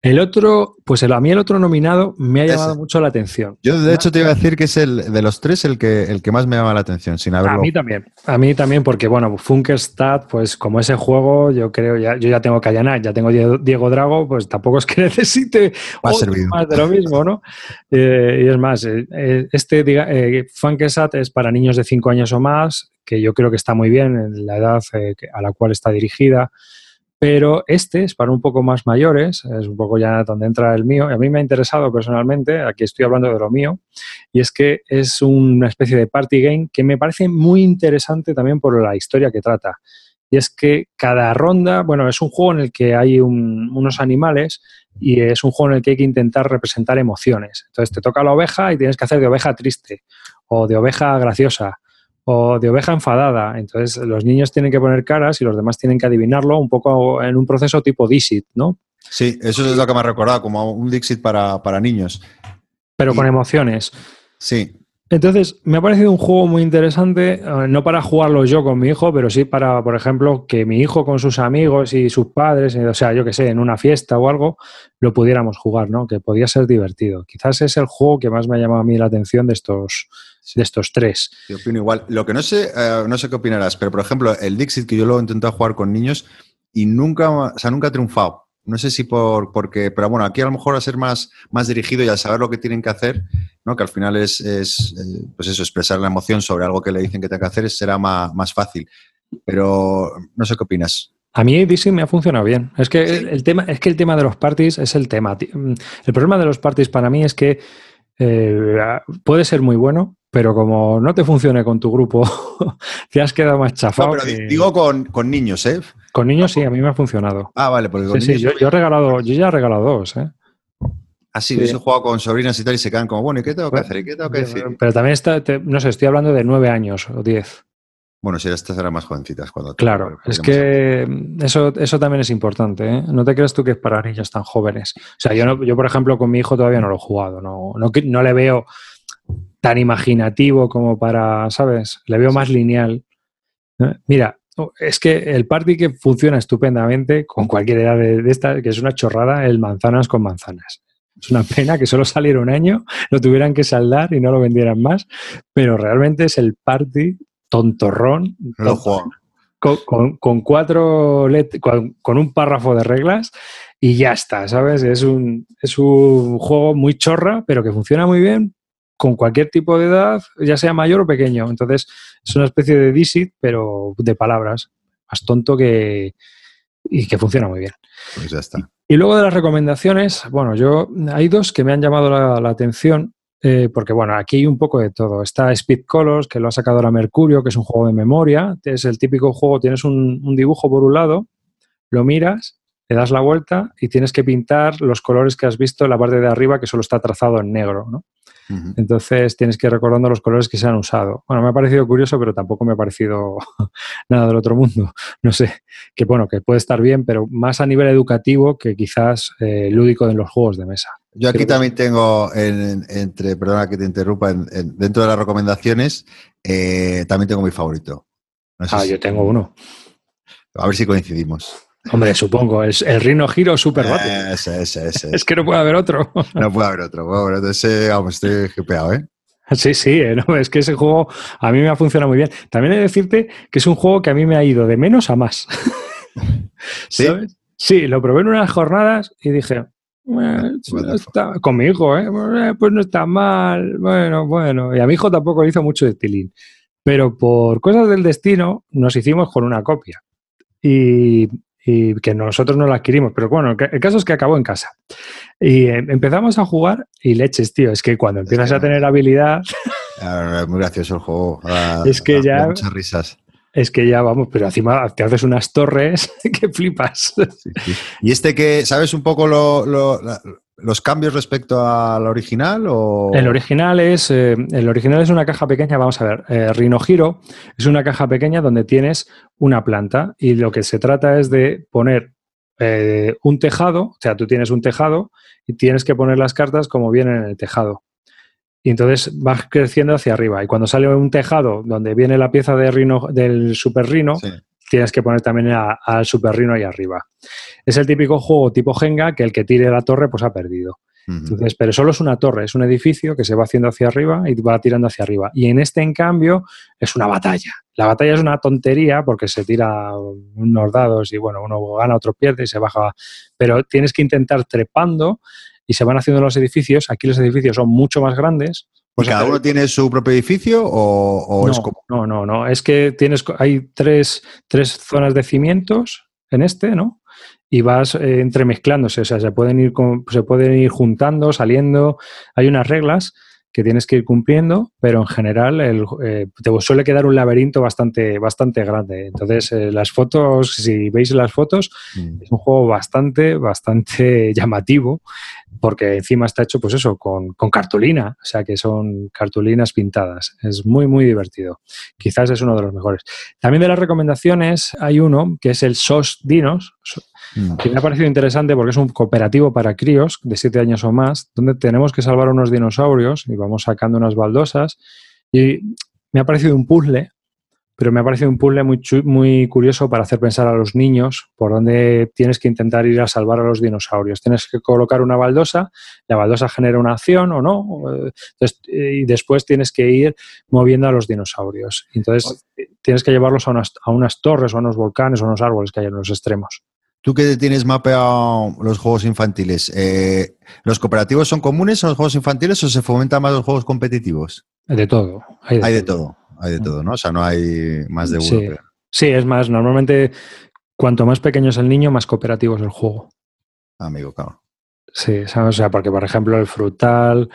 El otro, pues a mí el otro nominado me ha llamado mucho la atención. Yo de hecho te iba a decir que es el de los tres el que, el que más me llama la atención, sin haberlo... A mí también, a mí también porque bueno, Funkerstad, pues como ese juego, yo creo, ya, yo ya tengo Callanar, ya tengo Diego Drago, pues tampoco es que necesite más de lo mismo, ¿no? Eh, y es más, eh, eh, este eh, Funkerstad es para niños de 5 años o más, que yo creo que está muy bien en la edad a la cual está dirigida. Pero este es para un poco más mayores, es un poco ya donde entra el mío. A mí me ha interesado personalmente, aquí estoy hablando de lo mío, y es que es una especie de party game que me parece muy interesante también por la historia que trata. Y es que cada ronda, bueno, es un juego en el que hay unos animales y es un juego en el que hay que intentar representar emociones. Entonces te toca la oveja y tienes que hacer de oveja triste o de oveja graciosa o de oveja enfadada. Entonces los niños tienen que poner caras y los demás tienen que adivinarlo un poco en un proceso tipo Dixit, ¿no? Sí, eso es lo que me ha recordado, como un Dixit para, niños. Pero con emociones. Sí. Entonces, me ha parecido un juego muy interesante, eh, no para jugarlo yo con mi hijo, pero sí para, por ejemplo, que mi hijo con sus amigos y sus padres, o sea, yo que sé, en una fiesta o algo, lo pudiéramos jugar, ¿no? Que podía ser divertido. Quizás es el juego que más me ha llamado a mí la atención de estos, de estos tres. Yo opino igual. Lo que no sé, eh, no sé qué opinarás, pero por ejemplo, el Dixit, que yo lo he intentado jugar con niños y nunca, o sea, nunca ha triunfado. No sé si por porque, pero bueno, aquí a lo mejor a ser más, más dirigido y a saber lo que tienen que hacer, ¿no? que al final es, es eh, pues eso, expresar la emoción sobre algo que le dicen que tenga que hacer, será más, más fácil. Pero no sé qué opinas. A mí DC me ha funcionado bien. Es que el tema, es que el tema de los parties es el tema. El problema de los parties para mí es que eh, puede ser muy bueno, pero como no te funcione con tu grupo, te has quedado más chafado. No, pero digo con, niños, ¿eh? Con niños sí, a mí me ha funcionado. Ah, vale, porque con sí, yo, he regalado, yo ya he regalado dos, ¿eh? Ah, sí, he jugado con sobrinas y tal y se quedan como, bueno, ¿y qué tengo que hacer? ¿Y qué tengo que decir? Pero también está, no sé, estoy hablando de nueve años o diez. Bueno, si estas eran más jovencitas cuando... Claro, es que eso, eso también es importante. ¿eh? No te creas tú que es para niños tan jóvenes. O sea, yo, yo por ejemplo, con mi hijo todavía no lo he jugado. No, no, no le veo tan imaginativo como para, ¿sabes? Le veo más lineal. Mira, es que el party que funciona estupendamente con cualquier edad de, esta, que es una chorrada, el manzanas con manzanas. Es una pena que solo saliera un año, lo tuvieran que saldar y no lo vendieran más, pero realmente es el party tontorrón. Con, con, cuatro con, con, un párrafo de reglas y ya está, ¿sabes? Es un, es un juego muy chorra, pero que funciona muy bien con cualquier tipo de edad, ya sea mayor o pequeño. Entonces, es una especie de Dixit, pero de palabras. Más tonto que. y que funciona muy bien. Pues ya está. Y luego de las recomendaciones, bueno, yo. Hay dos que me han llamado la, atención. Eh, porque bueno, aquí hay un poco de todo. Está Speed Colors, que lo ha sacado la Mercurio, que es un juego de memoria. Es el típico juego, tienes un, un dibujo por un lado, lo miras, le das la vuelta y tienes que pintar los colores que has visto en la parte de arriba, que solo está trazado en negro. ¿no? Entonces tienes que ir recordando los colores que se han usado. Bueno, me ha parecido curioso, pero tampoco me ha parecido nada del otro mundo. No sé, que bueno, que puede estar bien, pero más a nivel educativo que quizás eh, lúdico en los juegos de mesa. Yo aquí también tengo, entre, perdona que te interrumpa, dentro de las recomendaciones, eh, también tengo mi favorito. ah, yo tengo uno. A ver si coincidimos. Hombre, supongo, es el Rhino Giro Super Battle. Ese, ese, ese. Es que no puede haber otro. No puede haber otro. Bueno, ese, vamos, estoy gepeado, ¿eh? Sí, sí, eh, es que ese juego a mí me ha funcionado muy bien. También he de decirte que es un juego que a mí me ha ido de menos a más. ¿Sí? Sí, lo probé en unas jornadas y dije, con mi hijo, ¿eh? ¿eh? pues no está mal, bueno, bueno. Y a mi hijo tampoco le hizo mucho de tilín. Pero por cosas del destino nos hicimos con una copia. Y, que nosotros no la adquirimos. Pero bueno, el caso es que acabó en casa. Y eh, empezamos a jugar y leches, tío. Es que cuando empiezas a tener habilidad. Es muy gracioso el juego. es que ya. Muchas risas. Es que ya vamos, pero encima te haces unas torres que flipas. Y este que, ¿sabes un poco los cambios respecto al original? O... El original es eh, el original es una caja pequeña, vamos a ver, eh, Rhino Giro es una caja pequeña donde tienes una planta y lo que se trata es de poner eh, un tejado, o sea, tú tienes un tejado y tienes que poner las cartas como vienen en el tejado y entonces vas creciendo hacia arriba. Y cuando sale un tejado donde viene la pieza de rino, del super rino, tienes que poner también al super rino ahí arriba. Es el típico juego tipo Jenga que el que tire la torre pues ha perdido. Entonces, pero solo es una torre, es un edificio que se va haciendo hacia arriba y va tirando hacia arriba. Y en este, en cambio, es una batalla. La batalla es una tontería porque se tira unos dados y bueno, uno gana, otro pierde y se baja. Pero tienes que intentar trepando y se van haciendo los edificios. Aquí los edificios son mucho más grandes. Pues ¿Cada uno tiene su propio edificio o, no, es como.? No, no, no. Es que tienes, hay tres, tres zonas de cimientos en este, ¿no? Y vas eh, entremezclándose, o sea, se pueden, ir se pueden ir juntando, saliendo. Hay unas reglas que tienes que ir cumpliendo, pero en general el, eh, te suele quedar un laberinto bastante, bastante grande. Entonces, eh, las fotos, si veis las fotos, mm. es un juego bastante, bastante llamativo, porque encima está hecho, pues eso, con, con, cartulina, o sea que son cartulinas pintadas. Es muy, muy divertido. Quizás es uno de los mejores. También de las recomendaciones hay uno que es el SOS Dinos, Mm. que me ha parecido interesante porque es un cooperativo para críos de 7 años o más, donde tenemos que salvar unos dinosaurios y vamos sacando unas baldosas. Y me ha parecido un puzzle, pero me ha parecido un puzzle muy, muy curioso para hacer pensar a los niños por dónde tienes que intentar ir a salvar a los dinosaurios. Tienes que colocar una baldosa, la baldosa genera una acción o no, y después tienes que ir moviendo a los dinosaurios. Entonces tienes que llevarlos a unas, a unas torres o a unos volcanes o a unos árboles que hay en los extremos. Tú que tienes mapeado los juegos infantiles, eh, ¿los cooperativos son comunes en los juegos infantiles o se fomentan más los juegos competitivos? De todo. Hay de, todo. Hay de todo, ¿no? O sea, no hay más de uno. Sí. es más, normalmente cuanto más pequeño es el niño, más cooperativo es el juego. Amigo, claro. Sí, o sea, porque por ejemplo el frutal,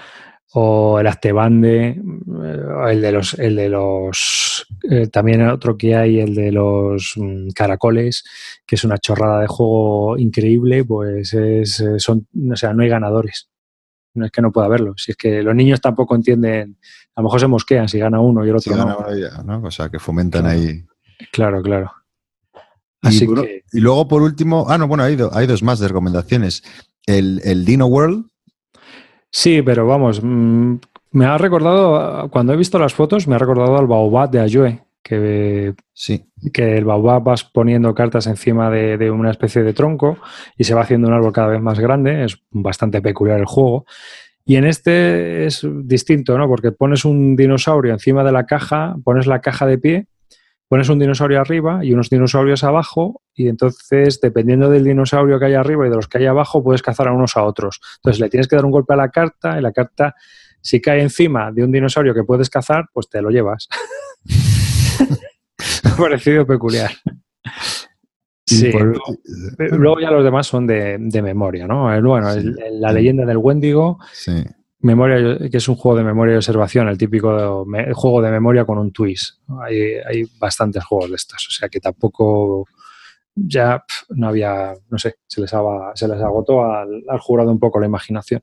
o el Astebande, eh, el de los, el de los eh, también otro que hay, el de los mm, caracoles, que es una chorrada de juego increíble, pues es, eh, son, o sea, no hay ganadores. No es que no pueda verlo, si es que los niños tampoco entienden, a lo mejor se mosquean si gana uno y el otro no. O sea, que fomentan ahí. Claro, claro. Así y, que... y luego por último, ah, no, bueno, hay, hay dos más de recomendaciones. El, el Dino World, Sí, pero vamos, mm, me ha recordado, cuando he visto las fotos, me ha recordado al Baobab de Ayue, que, sí. que el Baobab vas poniendo cartas encima de, una especie de tronco y se va haciendo un árbol cada vez más grande, es bastante peculiar el juego. Y en este es distinto, ¿no? Porque pones un dinosaurio encima de la caja, pones la caja de pie pones un dinosaurio arriba y unos dinosaurios abajo y entonces dependiendo del dinosaurio que hay arriba y de los que hay abajo puedes cazar a unos a otros. Entonces le tienes que dar un golpe a la carta y la carta si cae encima de un dinosaurio que puedes cazar, pues te lo llevas. Me ha parecido peculiar. Sí. luego ya los demás son de, memoria, ¿no? Bueno, la leyenda del Wendigo. Sí. Memoria, que es un juego de memoria y observación, el típico juego de memoria con un twist. Hay, hay, bastantes juegos de estos, o sea que tampoco ya no había, no sé, se les, se les agotó al, jurado un poco la imaginación.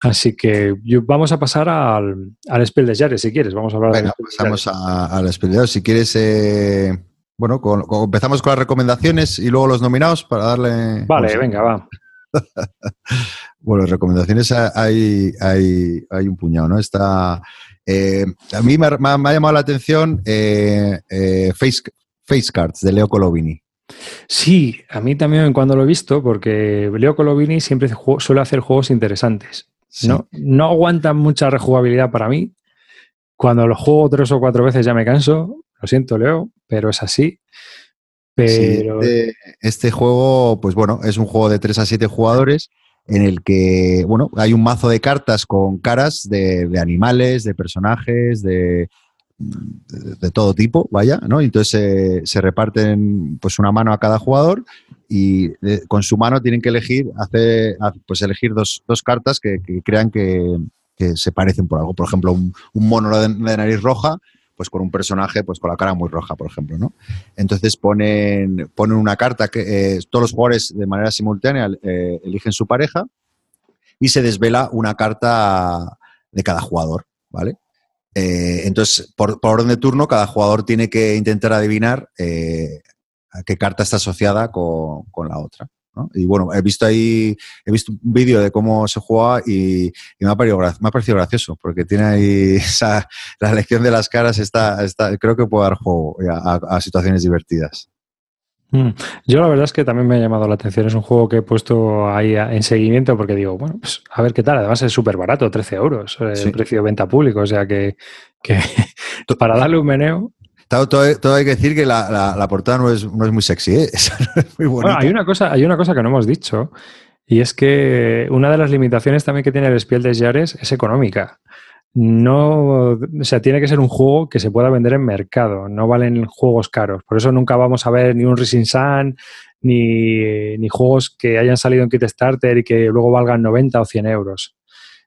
Así que vamos a pasar al, al Spell de Jare, si quieres. Vamos a hablar Venga, pasamos al Spell de Si quieres, eh, bueno, empezamos con las recomendaciones y luego los nominados para darle. Vale, venga, va. bueno, recomendaciones hay, hay, hay, un puñado, ¿no? Está, eh, a mí me ha, llamado la atención eh, eh, Face, Face Cards de Leo Colovini. Sí, a mí también cuando lo he visto, porque Leo Colovini siempre suele hacer juegos interesantes. ¿no? no aguantan mucha rejugabilidad para mí. Cuando lo juego tres o cuatro veces ya me canso. Lo siento, Leo, pero es así. Pero... Este, este, juego, pues bueno, es un juego de 3 a 7 jugadores en el que, bueno, hay un mazo de cartas con caras de, animales, de personajes, de, de, todo tipo, vaya, ¿no? Entonces se reparten pues una mano a cada jugador y con su mano tienen que elegir, hacer, pues elegir dos, dos cartas que, crean que, se parecen por algo. Por ejemplo, un, mono de, nariz roja pues con un personaje pues con la cara muy roja, por ejemplo, ¿no? Entonces ponen, ponen una carta que eh, todos los jugadores de manera simultánea eh, eligen su pareja y se desvela una carta de cada jugador, ¿vale? Eh, entonces, por, orden de turno, cada jugador tiene que intentar adivinar qué carta está asociada con, con la otra. Y bueno, he visto ahí, he visto un vídeo de cómo se juega y, me, ha parecido, me, ha parecido, gracioso, porque tiene ahí la elección de las caras, está, está, creo que puede dar juego a, situaciones divertidas. Mm. Yo la verdad es que también me ha llamado la atención. Es un juego que he puesto ahí en seguimiento porque digo, bueno, pues a ver qué tal. Además es súper barato, 13 euros, el precio de venta público. O sea que, que para darle un meneo. Todo, hay que decir que la, portada no es, muy sexy, ¿eh? hay, una cosa, hay una cosa que no hemos dicho, y es que una de las limitaciones también que tiene el Spiel de Jahres es económica. No, o sea, tiene que ser un juego que se pueda vender en mercado, no valen juegos caros. Por eso nunca vamos a ver ni un Rising Sun, ni, ni juegos que hayan salido en Kickstarter y que luego valgan 90 o 100 euros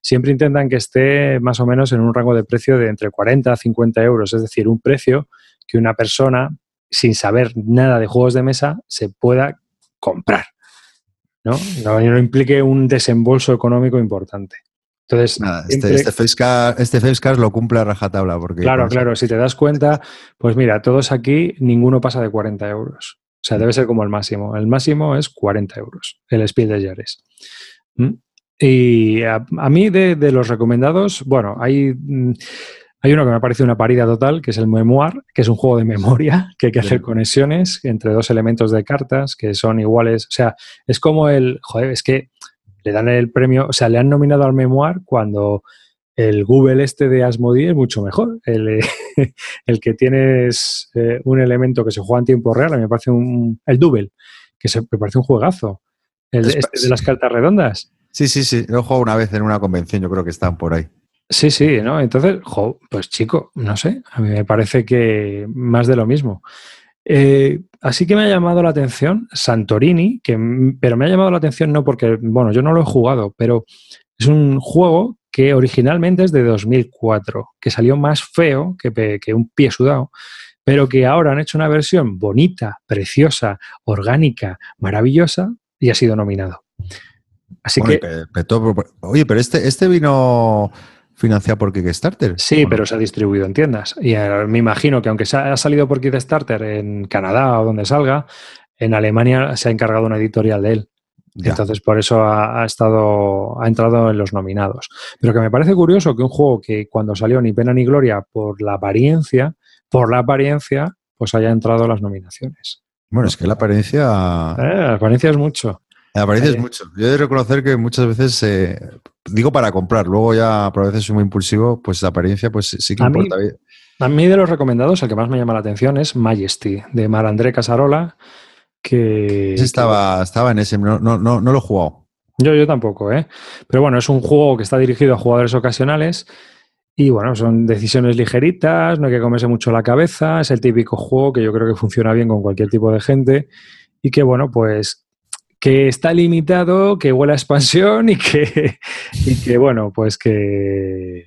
siempre intentan que esté más o menos en un rango de precio de entre 40 a 50 euros, es decir, un precio que una persona, sin saber nada de juegos de mesa, se pueda comprar. ¿no? No, implique un desembolso económico importante. Entonces, este, este, face lo cumple a rajatabla. Porque claro, claro, si te das cuenta, pues mira, todos aquí, ninguno pasa de 40 euros. O sea, debe ser como el máximo. El máximo es 40 euros, el Spiel de Yares. ¿Mm? Y a, mí de, de, los recomendados, bueno, hay mm, hay uno que me parece una parida total, que es el Memoir, que es un juego de memoria, que hay que hacer conexiones entre dos elementos de cartas que son iguales. O sea, es como el. Joder, es que le dan el premio, o sea, le han nominado al Memoir cuando el Google este de Asmodee es mucho mejor. El, el que tienes eh, un elemento que se juega en tiempo real, a mí me parece un. El Double, que se, me parece un juegazo. El este de las cartas redondas. Sí, sí, sí. Lo he jugado una vez en una convención, yo creo que están por ahí. Sí, sí, ¿no? Entonces, pues chico, no sé, a mí me parece que más de lo mismo. Eh, así que me ha llamado la atención Santorini, que, pero me ha llamado la atención no porque, bueno, yo no lo he jugado, pero es un juego que originalmente es de 2004, que salió más feo que, que un pie sudado, pero que ahora han hecho una versión bonita, preciosa, orgánica, maravillosa y ha sido nominado. Así que... Oye, pero este, este vino financiado por Kickstarter. Sí, pero se ha distribuido en tiendas. Y eh, me imagino que aunque se ha salido por Kickstarter en Canadá o donde salga, en Alemania se ha encargado una editorial de él. Entonces, por eso ha, estado, ha entrado en los nominados. Pero que me parece curioso que un juego que cuando salió ni pena ni gloria por la apariencia, por la apariencia, pues haya entrado en las nominaciones. Bueno, es que la apariencia. Eh, la apariencia es mucho. La apariencia es mucho. Yo he de reconocer que muchas veces eh, digo para comprar, luego ya por a veces soy muy impulsivo, pues la apariencia pues sí que importa. a mí de los recomendados, el que más me llama la atención es Majesty, de Marandré Casarola, que... estaba, estaba en ese, no, no, no, lo he jugado. Yo, yo tampoco, ¿eh? Pero bueno, es un juego que está dirigido a jugadores ocasionales y bueno, son decisiones ligeritas, no hay que comerse mucho la cabeza, es el típico juego que yo creo que funciona bien con cualquier tipo de gente y que bueno, pues que está limitado, que huele a expansión y que, que bueno, pues que,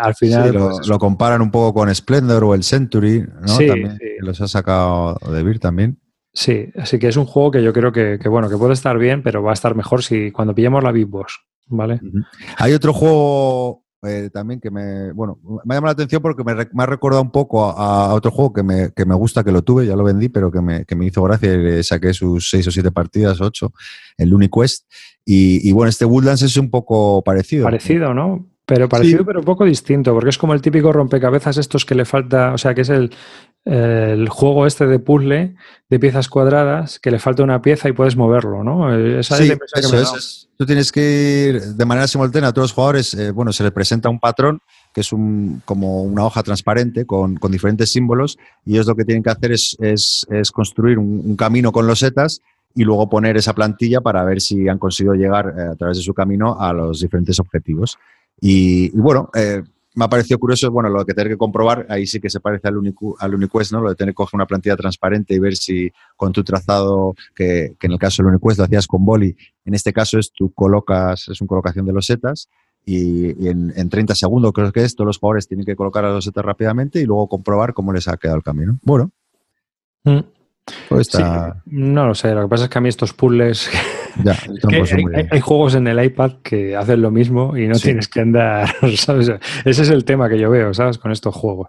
al final... Pues lo, comparan un poco con Splendor o el Century, ¿no? Sí, también, los ha sacado de Vir también. Sí, así que es un juego que yo creo que, bueno, que puede estar bien, pero va a estar mejor si cuando pillemos la Big Boss, ¿vale? Hay otro juego eh, también que me, bueno, me ha llamado la atención porque me, me ha recordado un poco a, otro juego que me, que me, gusta, que lo tuve, ya lo vendí, pero que me, que me hizo gracia y le saqué sus seis o siete partidas, ocho, el UniQuest. Y, y bueno, este Woodlands es un poco parecido. Parecido, ¿no? Pero parecido, pero un poco distinto, porque es como el típico rompecabezas estos que le falta, o sea, que es el, el juego este de puzzle de piezas cuadradas que le falta una pieza y puedes moverlo, ¿no? Esa sí, es eso es. Tú tienes que ir de manera simultánea a todos los jugadores, eh, bueno, se les presenta un patrón que es un, como una hoja transparente con, con, diferentes símbolos y ellos lo que tienen que hacer es, es, es construir un, un, camino con los setas y luego poner esa plantilla para ver si han conseguido llegar eh, a través de su camino a los diferentes objetivos. Y, y bueno, eh, me ha parecido curioso, bueno, lo que tener que comprobar, ahí sí que se parece al, Unicu, al Uniquest, ¿no? Lo de tener que coger una plantilla transparente y ver si con tu trazado, que, que en el caso del Uniquest lo hacías con boli, en este caso es tú colocas, es una colocación de los setas y, y en, en, 30 segundos creo que es, todos los jugadores tienen que colocar a los setas rápidamente y lugo comprobar cómo les ha quedado el camino. Bueno. Mm. Pues está... sí, no lo sé, lo que pasa es que a mí estos puzzles ya, hay, hay, hay, juegos en el iPad que hacen lo mismo y no sí. tienes que andar, ¿sabes? Ese es el tema que yo veo, ¿sabes? Con estos juegos.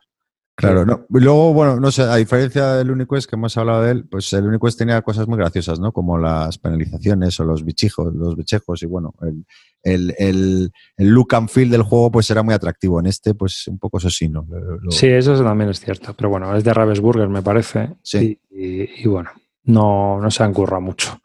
Claro, no. Luego, bueno, no sé, a diferencia del Uniquest que hemos hablado de él, pues el Uniquest tenía cosas muy graciosas, ¿no? Como las penalizaciones o los bichijos, los bichejos y bueno, el, el, el, el, look and feel del juego pues era muy atractivo. En este, pues un poco sosino. Lo... Sí, eso también es cierto. Pero bueno, es de Ravensburger, me parece. Sí. Y, y, y bueno, no, no se han currado mucho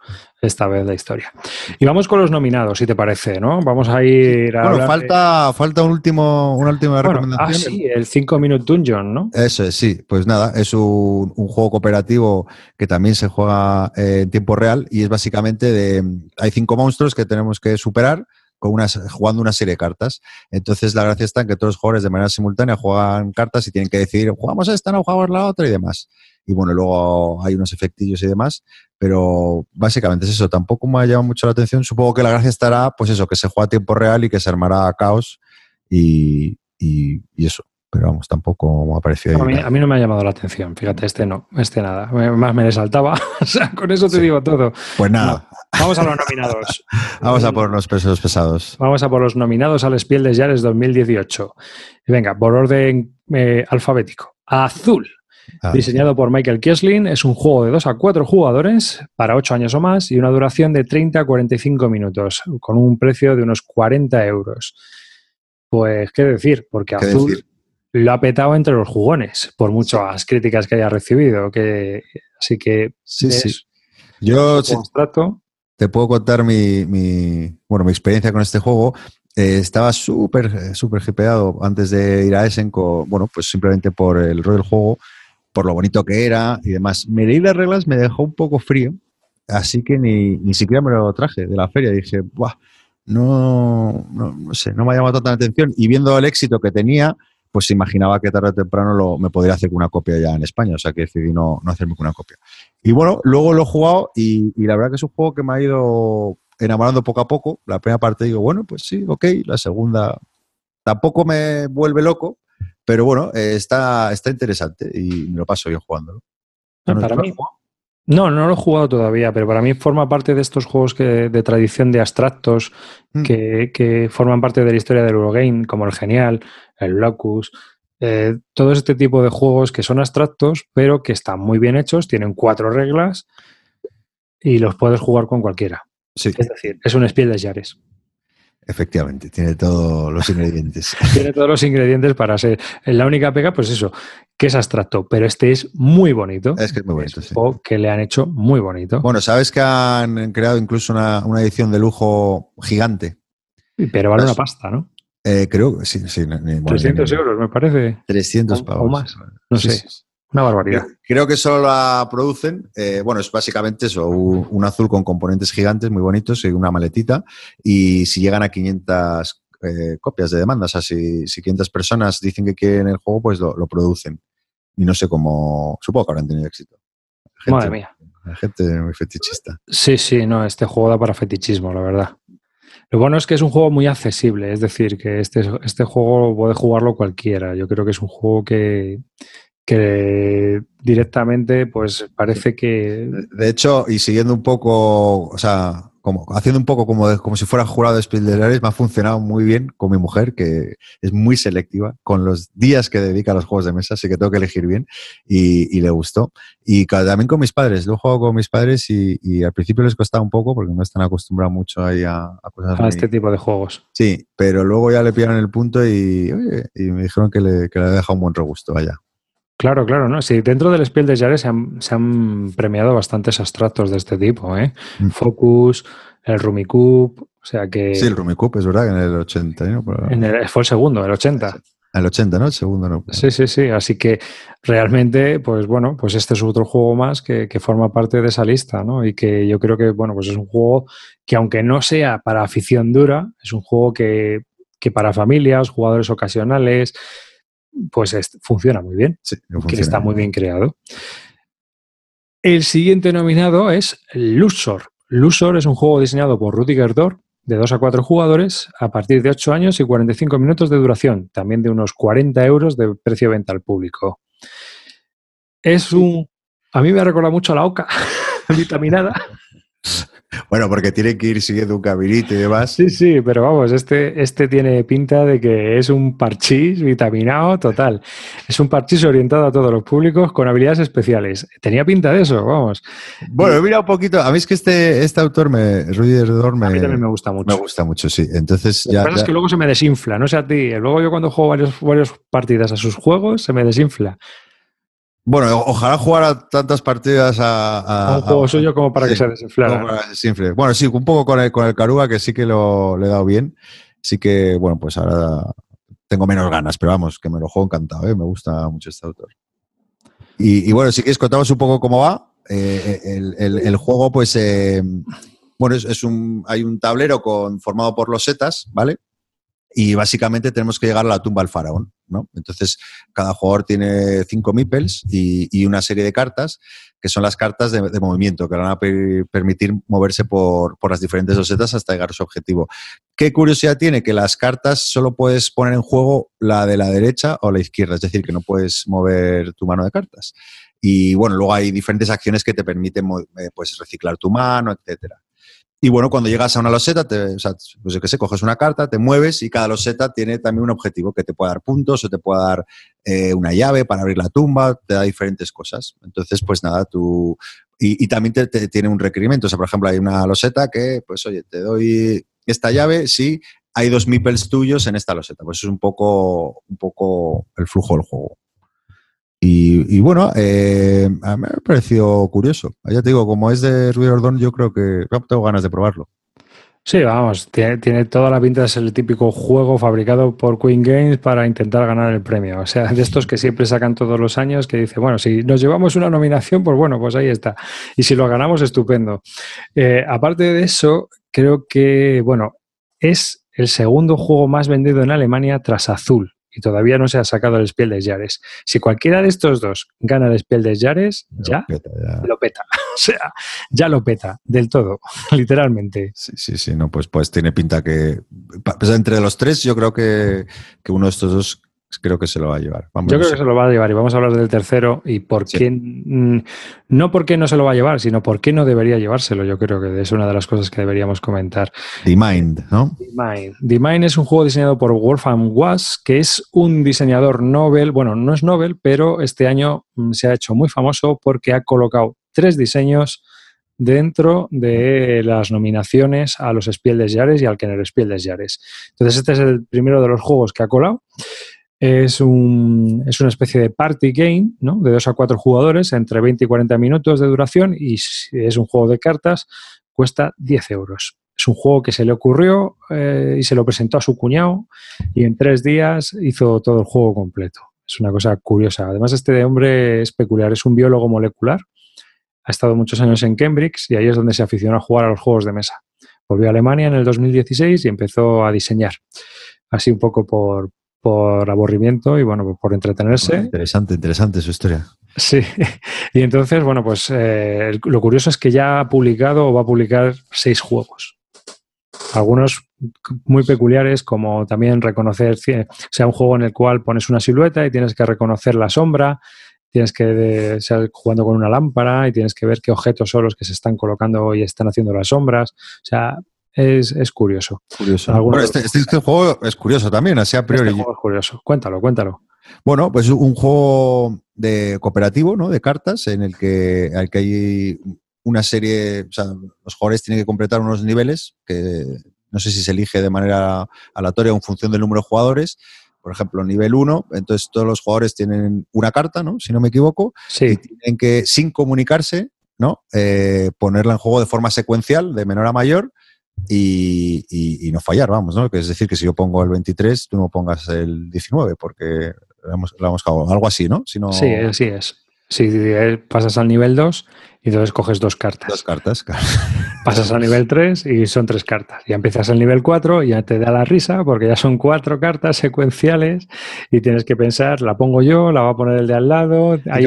esta vez la historia. Y vamos con los nominados, si te parece, ¿no? Vamos a ir a. Bueno, falta, de... falta un último, una última bueno, recomendación. Ah, sí, el 5 Minute Dungeon, ¿no? Eso es, sí. Pues nada, es un, un juego cooperativo que también se juega en tiempo real y es básicamente de. Hay cinco monstruos que tenemos que superar con unas, jugando una serie de cartas. Entonces, la gracia está en que todos los jugadores de manera simultánea juegan cartas y tienen que decidir, jugamos esta, no jugamos la otra y demás y bueno, luego hay unos efectillos y demás, pero básicamente es eso, tampoco me ha llamado mucho la atención, supongo que la gracia estará, pues eso, que se juega a tiempo real y que se armará caos y, y, y eso, pero vamos, tampoco me ha parecido... A mí, a mí, no me ha llamado la atención, fíjate, este no, este nada, más me le saltaba, o sea, con eso te sí. digo todo. Pues nada. No. Vamos a los nominados. Vamos a por los pesos pesados. Vamos a por los nominados al Spiel des Jahres 2018. Venga, por orden eh, alfabético. Azul. Ah, diseñado por Michael Kiesling, es un juego de 2 a 4 jugadores para 8 años o más y una duración de 30 a 45 minutos, con un precio de unos 40 euros. Pues, ¿qué decir? Porque ¿Qué Azul decir? lo ha petado entre los jugones, por muchas sí. críticas que haya recibido. Que, así que sí, sí. Yo te puedo contar mi, mi, bueno, mi experiencia con este juego. Eh, estaba súper, súper hipeado antes de ir a Essen, con, bueno, pues simplemente por el rol del juego por lo bonito que era y demás. Me leí las reglas, me dejó un poco frío, así que ni, ni siquiera me lo traje de la feria. Dije, Buah, no, no, sé, no me ha llamado tanta atención. Y viendo el éxito que tenía, pues imaginaba que tarde o temprano lo, me podría hacer una copia ya en España, o sea que decidí no, no hacerme una copia. Y bueno, luego lo he jugado y, y, la verdad que es un juego que me ha ido enamorando poco a poco. La primera parte digo, bueno, pues sí, ok. La segunda tampoco me vuelve loco, pero bueno, eh, está, está interesante y me lo paso bien jugándolo. No, para mí, no, no lo he jugado todavía, pero para mí forma parte de estos juegos que, de tradición de abstractos mm. que, que, forman parte de la historia del Eurogame, como el Genial, el Locus, eh, todo este tipo de juegos que son abstractos, pero que están muy bien hechos, tienen cuatro reglas y los puedes jugar con cualquiera. Sí. Es decir, es un Spiel de Jares. Efectivamente, tiene todos los ingredientes. tiene todos los ingredientes para ser. La única pega, pues eso, que es abstracto, pero este es muy bonito. Es que es muy bonito. Es sí. que le han hecho muy bonito. Bueno, sabes que han creado incluso una, una edición de lujo gigante. Pero vale una pasta, ¿no? Eh, creo que sí, sí. Bueno, 300 ni, euros, me parece. 300 pavos. O más. No sí, sé. Una barbaridad. Creo que solo la producen. Eh, bueno, es básicamente eso: un, un, azul con componentes gigantes muy bonitos y una maletita. Y si llegan a 500 eh, copias de demanda, o sea, si, si, 500 personas dicen que quieren el juego, pues lo, lo, producen. Y no sé cómo. Supongo que habrán tenido éxito. Gente, Madre mía. Gente muy fetichista. Sí, sí, no, este juego da para fetichismo, la verdad. Lo bueno es que es un juego muy accesible, es decir, que este, este juego puede jugarlo cualquiera. Yo creo que es un juego que, que directamente pues parece que... De hecho, y siguiendo un poco, o sea, como, haciendo un poco como, como si fuera jurado de Spielberg, me ha funcionado muy bien con mi mujer, que es muy selectiva con los días que dedica a los juegos de mesa, así que tengo que elegir bien y, le gustó. Y también con mis padres, lo jugado con mis padres y, al principio les costaba un poco porque no están acostumbrados mucho ahí a, a cosas. A este tipo de juegos. Sí, pero luego ya le pillaron el punto y, y me dijeron que le, que le había dejado un buen regusto, vaya. Claro, claro, ¿no? Sí, dentro del Spiel de Jahres se han, se han, premiado bastantes abstractos de este tipo, ¿eh? Mm. Focus, el Rumicube, o sea que... Sí, el Rumicube, es verdad, en el 80, ¿no? En el, fue el segundo, el 80. El 80, ¿no? El segundo, ¿no? Sí, sí, sí. Así que realmente, pues bueno, pues este es otro juego más que, que, forma parte de esa lista, ¿no? Y que yo creo que, bueno, pues es un juego que aunque no sea para afición dura, es un juego que, que para familias, jugadores ocasionales, pues funciona muy bien, que está muy bien creado. El siguiente nominado es Lusor. Lusor es un juego diseñado por Rudiger Dor de 2 a 4 jugadores a partir de 8 años y 45 minutos de duración, también de unos 40 euros de precio de venta al público. Es un... A mí me ha recordado mucho a la OCA vitaminada. Bueno, porque tiene que ir siguiendo un caminito y demás. Sí, sí, pero vamos, este, este tiene pinta de que es un parchís vitaminado total. Es un parchís orientado a todos los públicos con habilidades especiales. Tenía pinta de eso, vamos. Bueno, mira un poquito. A mí es que este, este autor, me, Rudy Redor, me, a mí también me gusta mucho. Me gusta mucho, sí. Entonces ya. Lo que es que luego se me desinfla, no sé a ti. Luego yo cuando juego varios, varias partidas a sus juegos, se me desinfla. Bueno, ojalá jugara tantas partidas a, un juego suyo como para que se desinflara. Bueno, sí, un poco con el, con el Caruga, que sí que lo le he dado bien. Sí que, bueno, pues ahora tengo menos ganas, pero vamos, que me lo juego encantado, ¿eh? me gusta mucho este autor. Y, bueno, si quieres contamos un poco cómo va. Eh, el, juego, pues, eh, bueno, es, es, un, hay un tablero con, formado por los setas, ¿vale? y básicamente tenemos que llegar a la tumba del faraón. ¿No? Entonces, cada jugador tiene cinco meeples y, una serie de cartas, que son las cartas de, movimiento, que van a permitir moverse por, las diferentes losetas hasta llegar a su objetivo. ¿Qué curiosidad tiene? Que las cartas solo puedes poner en juego la de la derecha o la izquierda, es decir, que no puedes mover tu mano de cartas. Y bueno, luego hay diferentes acciones que te permiten eh, pues, reciclar tu mano, etcétera. Y bueno, cuando llegas a una loseta, te, o sea, pues yo qué sé, coges una carta, te mueves y cada loseta tiene también un objetivo que te puede dar puntos o te puede dar eh, una llave para abrir la tumba, te da diferentes cosas. Entonces, pues nada, tú... Y, también te, tiene un requerimiento. O sea, por ejemplo, hay una loseta que, pues oye, te doy esta llave si hay dos meeples tuyos en esta loseta. Pues es un poco, un poco el flujo del juego. Y, bueno, eh, a mí me ha parecido curioso. Ya te digo, como es de Ruiz yo creo que tengo ganas de probarlo. Sí, vamos, tiene, toda la pinta de ser el típico juego fabricado por Queen Games para intentar ganar el premio. O sea, de estos que siempre sacan todos los años, que dice, bueno, si nos llevamos una nominación, pues bueno, pues ahí está. Y si lo ganamos, estupendo. Eh, aparte de eso, creo que, bueno, es el segundo juego más vendido en Alemania tras Azul y todavía no se ha sacado el Spiel des Jahres. Si cualquiera de estos dos gana el Spiel des Jahres, ya, lo peta. o sea, ya lo peta del todo, literalmente. Sí, sí, sí, no, pues, pues tiene pinta que. Pues entre los tres, yo creo que, que uno de estos dos creo que se lo va a llevar. Yo creo que se lo va a llevar y vamos a hablar del tercero y por qué, no por qué no se lo va a llevar, sino por qué no debería llevárselo. Yo creo que es una de las cosas que deberíamos comentar. The Mind, ¿no? The Mind. The Mind es un juego diseñado por Wolfgang Was, que es un diseñador Nobel, bueno, no es Nobel, pero este año mm, se ha hecho muy famoso porque ha colocado tres diseños dentro de las nominaciones a los Spiel des Jahres y al Kenner Spiel des Jahres. Entonces, este es el primero de los juegos que ha colado. Es, un, es una especie de party game, ¿no? De dos a cuatro jugadores, entre 20 y 40 minutos de duración, y es un juego de cartas, cuesta 10 euros. Es un juego que se le ocurrió eh, y se lo presentó a su cuñado, y en tres días hizo todo el juego completo. Es una cosa curiosa. Además, este hombre es peculiar, es un biólogo molecular. Ha estado muchos años en Cambridge y ahí es donde se aficionó a jugar a los juegos de mesa. Volvió a Alemania en el 2016 y empezó a diseñar. Así un poco por, por aburrimiento y bueno, por entretenerse. interesante, interesante su historia. Sí, y entonces, bueno, pues eh, lo curioso es que ya ha publicado o va a publicar seis juegos. Algunos muy peculiares, como también reconocer, o sea, un juego en el cual pones una silueta y tienes que reconocer la sombra, tienes que estar jugando con una lámpara y tienes que ver qué objetos son los que se están colocando y están haciendo las sombras. O sea, es, es curioso. Bueno, este, este, este, juego es curioso también, así a priori. Este juego es curioso. Cuéntalo, cuéntalo. Bueno, pues un juego de cooperativo, ¿no? De cartas, en el que, el que hay una serie, o sea, los jugadores tienen que completar unos niveles que no sé si se elige de manera aleatoria en función del número de jugadores. Por ejemplo, nivel 1, entonces todos los jugadores tienen una carta, ¿no? Si no me equivoco, sí. y tienen que, sin comunicarse, ¿no? Eh, ponerla en juego de forma secuencial, de menor a mayor, y, no fallar, vamos, ¿no? Que es decir, que si yo pongo el 23, tú no pongas el 19, porque lo hemos, algo así, ¿no? Si Sí, así es. Si pasas al nivel 2 y entonces coges dos cartas. Dos cartas, claro. Pasas al nivel 3 y son tres cartas. Ya empiezas al nivel 4 y ya te da la risa porque ya son cuatro cartas secuenciales y tienes que pensar, la pongo yo, la va a poner el de al lado. Hay,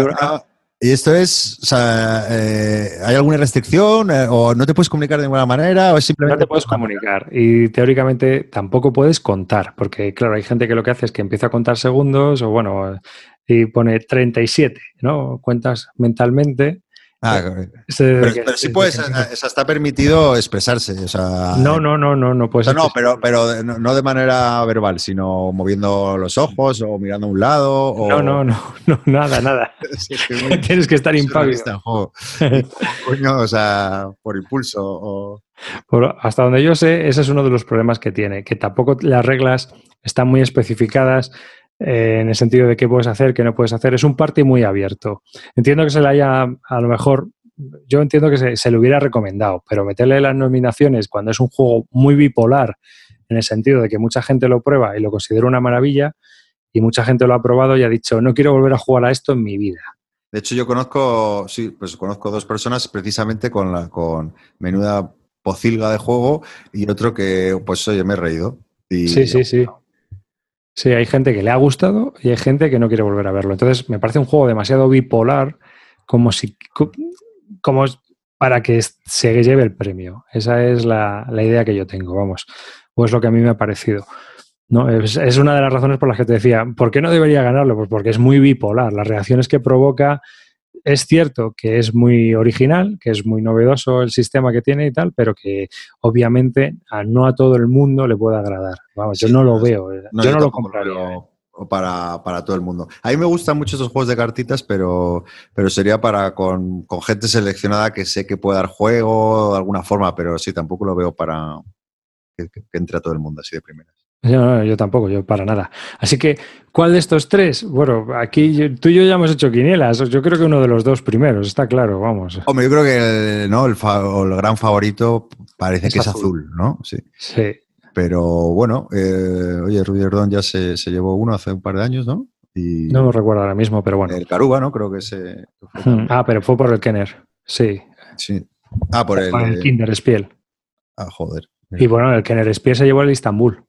¿Y esto es, o sea, eh, hay alguna restricción eh, o no te puedes comunicar de ninguna manera o simplemente... No te puedes comunicar y teóricamente tampoco puedes contar, porque claro, hay gente que lo que hace es que empieza a contar segundos o bueno, y pone 37, ¿no? Cuentas mentalmente Ah, pero, sí puedes, está permitido expresarse. no, no, no, no, no puedes. No, pero, pero no de manera verbal, sino moviendo los ojos o mirando a un lado. No, no, no, no, nada, nada. Tienes que estar impávido. Coño, o sea, por impulso. O... hasta donde yo sé, ese es uno de los problemas que tiene, que tampoco las reglas están muy especificadas eh, en el sentido de qué puedes hacer, qué no puedes hacer. Es un party muy abierto. Entiendo que se le haya, a lo mejor, yo entiendo que se, le hubiera recomendado, pero meterle las nominaciones cuando es un juego muy bipolar, en el sentido de que mucha gente lo prueba y lo considera una maravilla, y mucha gente lo ha probado y ha dicho, no quiero volver a jugar a esto en mi vida. De hecho, yo conozco, sí, pues conozco dos personas precisamente con la con menuda pocilga de juego y otro que, pues, oye, me he reído. Y, sí, sí, sí. Sí, hay gente que le ha gustado y hay gente que no quiere volver a verlo. Entonces, me parece un juego demasiado bipolar como si como para que se lleve el premio. Esa es la, idea que yo tengo, vamos. O es lo que a mí me ha parecido. ¿no? Es, es, una de las razones por las que te decía, ¿por qué no debería ganarlo? Pues porque es muy bipolar. Las reacciones que provoca es cierto que es muy original, que es muy novedoso el sistema que tiene y tal, pero que obviamente a, no a todo el mundo le puede agradar. Vamos, yo no lo veo, eh, yo, no lo compraría. Para, para, todo el mundo. A mí me gustan mucho esos juegos de cartitas, pero, pero sería para con, con, gente seleccionada que sé que puede dar juego de alguna forma, pero sí, tampoco lo veo para que, que entre a todo el mundo así de primeras. Yo, tampoco, yo para nada. Así que, ¿cuál de estos tres? Bueno, aquí tú y yo ya hemos hecho quinielas. Yo creo que uno de los dos primeros, está claro, vamos. Hombre, yo creo que el, ¿no? el, gran favorito parece que es azul, ¿no? Sí. Sí. Pero bueno, eh, oye, Rudy Ordón ya se, llevó uno hace un par de años, ¿no? Y no lo recuerdo ahora mismo, pero bueno. El Caruba, ¿no? Creo que se. Hmm. ah, pero fue por el Kenner, sí. Sí. Ah, por el. el Kinder Spiel. Ah, joder. Y bueno, el Kenner Spiel se llevó el Istanbul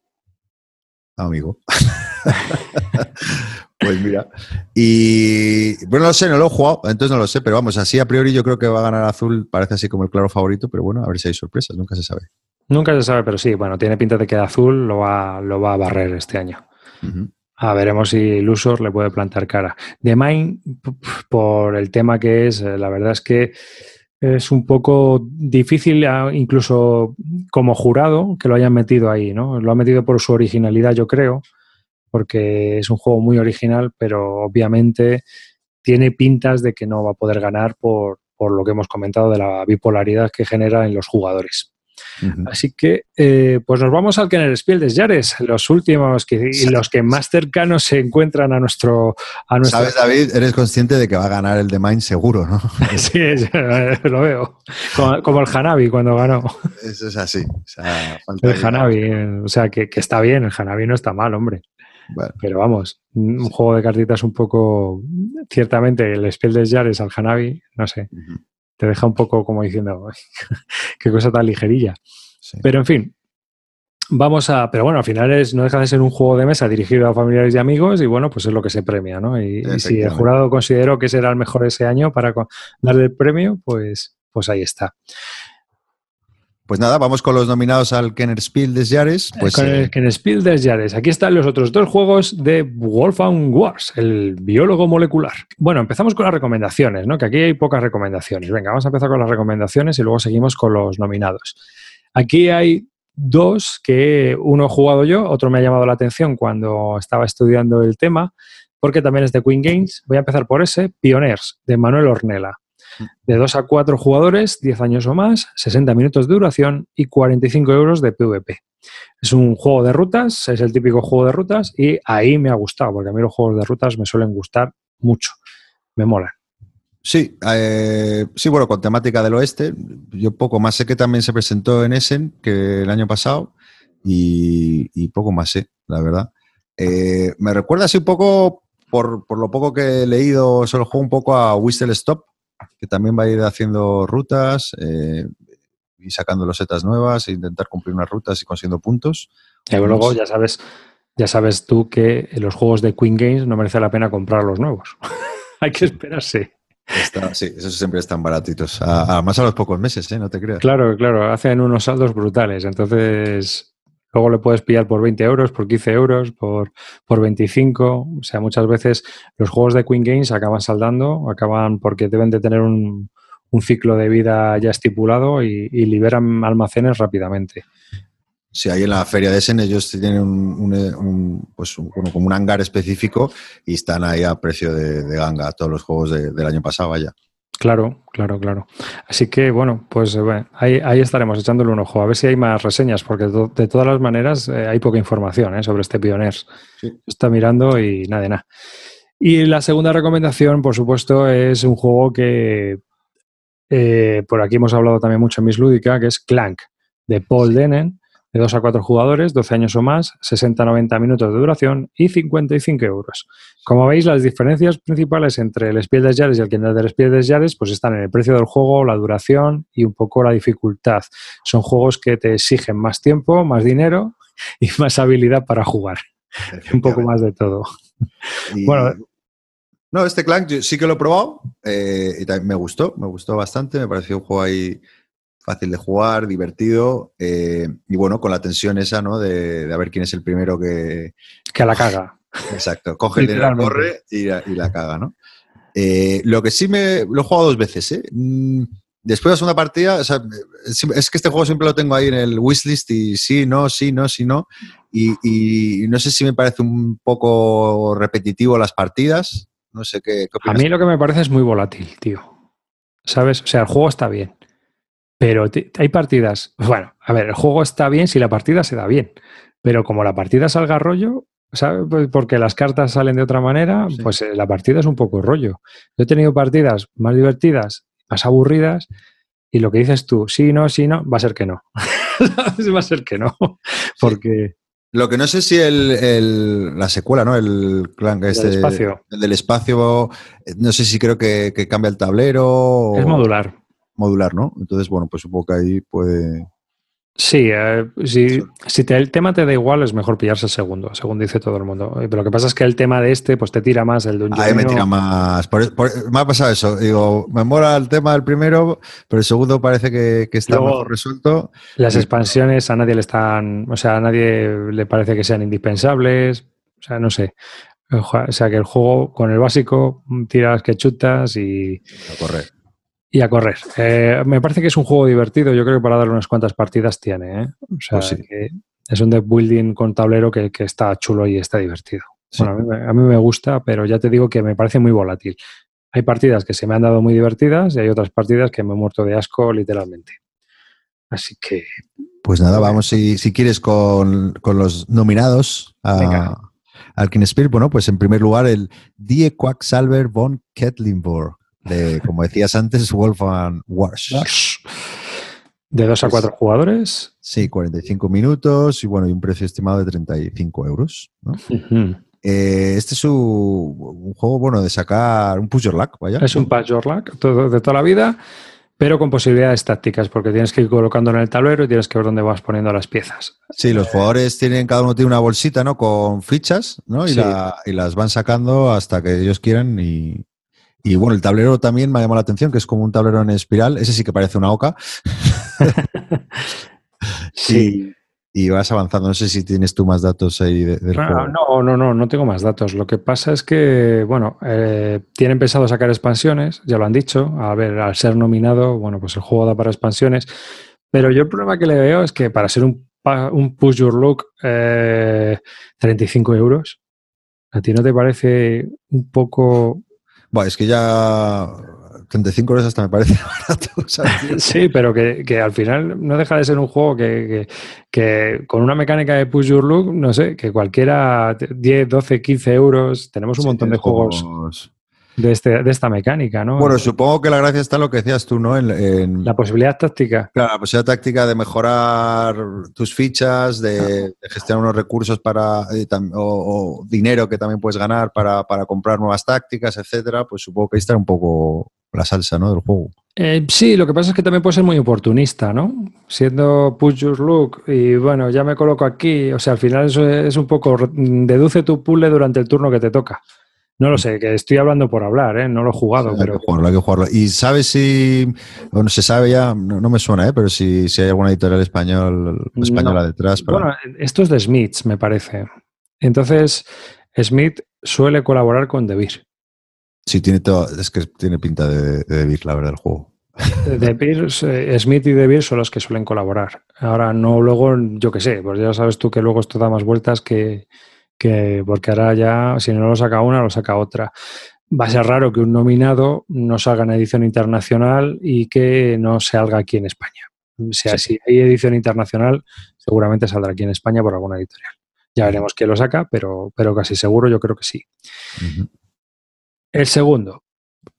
amigo. pues mira. Y bueno, no sé, no lo he jugado, entonces no lo sé, pero vamos, así a priori yo creo que va a ganar azul, parece así como el claro favorito, pero bueno, a ver si hay sorpresas, nunca se sabe. Nunca se sabe, pero sí, bueno, tiene pinta de que azul lo va, lo va a barrer este año. A veremos si Lusor le puede plantar cara. De Mine, por el tema que es, eh, la verdad es que es un poco difícil, incluso como jurado, que lo hayan metido ahí, ¿no? Lo ha metido por su originalidad, yo creo, porque es un juego muy original, pero obviamente tiene pintas de que no va a poder ganar por, por lo que hemos comentado de la bipolaridad que genera en los jugadores. Así que, eh, pues nos vamos al Kenner Spiel de Yares, los últimos que, y los que más cercanos se encuentran a nuestro, a nuestro... ¿Sabes, David? Eres consciente de que va a ganar el de Mind seguro, ¿no? sí, lo veo. Como, el Hanabi cuando ganó. Eso es así. el Hanabi, o sea, que, está bien, el Hanabi no está mal, hombre. Pero vamos, un juego de cartitas un poco. Ciertamente, el Spiel de Yares al Hanabi, no sé te deja un poco como diciendo, qué cosa tan ligerilla. Pero en fin, vamos a. Pero bueno, al final es, no deja de ser un juego de mesa dirigido a familiares y amigos, y bueno, pues es lo que se premia, ¿no? Y, si el jurado consideró que será el mejor ese año para darle el premio, pues, pues ahí está. Pues nada, vamos con los nominados al Kenner Spiel des Jahres. Pues, con el eh, Kenner Spiel des Jahres. Aquí están los otros dos juegos de Wolfgang Wars, el biólogo molecular. Bueno, empezamos con las recomendaciones, ¿no? Que aquí hay pocas recomendaciones. Venga, vamos a empezar con las recomendaciones y luego seguimos con los nominados. Aquí hay dos que uno he jugado yo, otro me ha llamado la atención cuando estaba estudiando el tema, porque también es de Queen Games. Voy a empezar por ese, Pioneers, de Manuel Ornella de 2 a 4 jugadores, 10 años o más, 60 minutos de duración y 45 euros de PvP. Es un juego de rutas, es el típico juego de rutas y ahí me ha gustado, porque a mí los juegos de rutas me suelen gustar mucho, me molan. Sí, eh, sí, bueno, con temática del oeste. Yo poco más sé que también se presentó en Essen que el año pasado y, poco más sé, la verdad. Eh, me recuerda así un poco, por, por, lo poco que he leído, solo juego un poco a Whistle Stop, que también va a ir haciendo rutas eh, y sacando losetas nuevas e intentar cumplir unas rutas y consiguiendo puntos. Y luego ya sabes, ya sabes tú que los juegos de Queen Games no merece la pena comprar los nuevos. Hay que esperarse. sí, esos siempre están baratitos. Además a los pocos meses, ¿eh? No te creas. Claro, claro, hacen unos saldos brutales. Entonces, Luego le puedes pillar por 20 euros, por 15 euros, por, por 25. O sea, muchas veces los juegos de Queen Games acaban saldando, acaban porque deben de tener un, ciclo de vida ya estipulado y, liberan almacenes rápidamente. Sí, ahí en la feria de Essen ellos tienen un, pues como un hangar específico y están ahí a precio de, ganga todos los juegos del año pasado, vaya. Claro, claro, claro. Así que bueno, pues eh, ahí, estaremos echándole un ojo, a ver si hay más reseñas, porque de todas las maneras eh, hay poca información eh, sobre este Pioneers. Está mirando y nada de nada. Y la segunda recomendación, por supuesto, es un juego que por aquí hemos hablado también mucho en Miss Lúdica, que es Clank, de Paul Denen, de 2 a 4 jugadores, 12 años o más, 60-90 minutos de duración y 55 euros. Como veis, las diferencias principales entre el Spiel des Jahres y el Kinder del Spiel des Jahres pues están en el precio del juego, la duración y un poco la dificultad. Son juegos que te exigen más tiempo, más dinero y más habilidad para jugar. Un poco más de todo. Bueno, no, este Clank sí que lo he probado eh, y también me gustó, me gustó bastante, me pareció un juego ahí fácil de jugar, divertido eh, y bueno, con la tensión esa, ¿no? De, a ver quién es el primero que... Que la caga. Exacto, coge el la corre y la, caga, ¿no? Eh, lo que sí me... Lo he jugado dos veces, ¿eh? Mm, después de la segunda partida, es que este juego siempre lo tengo ahí en el wishlist y sí, no, sí, no, sí, no. Y, no sé si me parece un poco repetitivo las partidas. No sé qué, qué A mí lo que me parece es muy volátil, tío. ¿Sabes? O sea, el juego está bien. Pero hay partidas, bueno, a ver, el juego está bien si la partida se da bien, pero como la partida salga rollo, ¿sabes? Pues porque las cartas salen de otra manera, pues eh, la partida es un poco rollo. Yo he tenido partidas más divertidas, más aburridas, y lo que dices tú, sí, no, sí, no, va a ser que no. va a ser que no, porque... Lo que no sé si el, la secuela, ¿no? El clan este, del espacio. El del espacio, no sé si creo que, que cambia el tablero. Es modular modular, ¿no? Entonces, bueno, pues supongo que ahí puede... Sí, eh, si, el tema te da igual, es mejor pillarse el segundo, según dice todo el mundo. Pero lo que pasa es que el tema de este, pues te tira más el de un Ahí me tira más. me ha pasado eso. Digo, me mola el tema del primero, pero el segundo parece que, está mejor resuelto. Las expansiones a nadie le están. O sea, a nadie le parece que sean indispensables. O sea, no sé. O sea, que el juego con el básico tira las que chutas y. A correr y a correr. Eh, me parece que es un juego divertido. Yo creo que para darle unas cuantas partidas tiene. ¿eh? O sea, pues que es un deck building con tablero que, está chulo y está divertido. Bueno, a mí, me gusta, pero ya te digo que me parece muy volátil. Hay partidas que se me han dado muy divertidas y hay otras partidas que me he muerto de asco literalmente. Así que... Pues nada, vamos si, si quieres con, los nominados a, al King Spirit. Bueno, pues en primer lugar el Die Quacksalver von Kettlinborg de, como decías antes, Wolfgang Wars. ¿De dos a cuatro jugadores? Sí, 45 minutos y bueno, y un precio estimado de 35 euros. Eh, este es un, juego bueno de sacar un push your luck, vaya. Es un push your luck todo, de toda la vida, pero con posibilidades tácticas, porque tienes que ir colocando en el tablero y tienes que ver dónde vas poniendo las piezas. Sí, los jugadores tienen, cada uno tiene una bolsita, ¿no? Con fichas, ¿no? Y, y las van sacando hasta que ellos quieran y, y bueno, el tablero también me ha llamado la atención, que es como un tablero en espiral. Ese sí que parece una oca. sí. Y, vas avanzando. No sé si tienes tú más datos ahí del ah, juego. No, no, no, no tengo más datos. Lo que pasa es que, bueno, eh, tienen pensado sacar expansiones, ya lo han dicho. A ver, al ser nominado, bueno, pues el juego da para expansiones. Pero yo el problema que le veo es que para ser un, un push your look, 35 eh, euros, ¿a ti no te parece un poco bueno, es que ya 35 horas hasta me parece barato. sí, pero que, al final no deja de ser un juego que, con una mecánica de push your look, no sé, que cualquiera 10, 12, 15 euros, tenemos un montón de juegos de, este, de esta mecánica, ¿no? Bueno, supongo que la gracia está en lo que decías tú, ¿no? En, la posibilidad táctica. Claro, la posibilidad táctica de mejorar tus fichas, de, gestionar unos recursos para eh, o, dinero que también puedes ganar para, comprar nuevas tácticas, etcétera, pues supongo que ahí está un poco la salsa, ¿no? Del juego. Eh, sí, lo que pasa es que también puede ser muy oportunista, ¿no? Siendo push your look y bueno, ya me coloco aquí, o sea, al final eso es un poco, deduce tu puzzle durante el turno que te toca. No lo sé, que estoy hablando por hablar, ¿eh? no lo he jugado. pero... Hay que jugarlo, hay que jugarlo. ¿Y sabes si, bueno, se sabe ya, no, me suena, ¿eh? pero si, si, hay alguna editorial español, española detrás? Bueno, esto es de Smith, me parece. Entonces, Smith suele colaborar con DeVir. Sí, tiene todo, es que tiene pinta de, de la verdad, el juego. De eh, Smith y DeVir son los que suelen colaborar. Ahora, no luego, yo qué sé, pues ya sabes tú que luego esto da más vueltas que, que porque ahora ya, si no lo saca una, lo saca otra. Va a ser raro que un nominado no salga en edición internacional y que no salga aquí en España. O sea, si hay edición internacional, seguramente saldrá aquí en España por alguna editorial. Ya veremos quién lo saca, pero, pero casi seguro yo creo que sí. El segundo.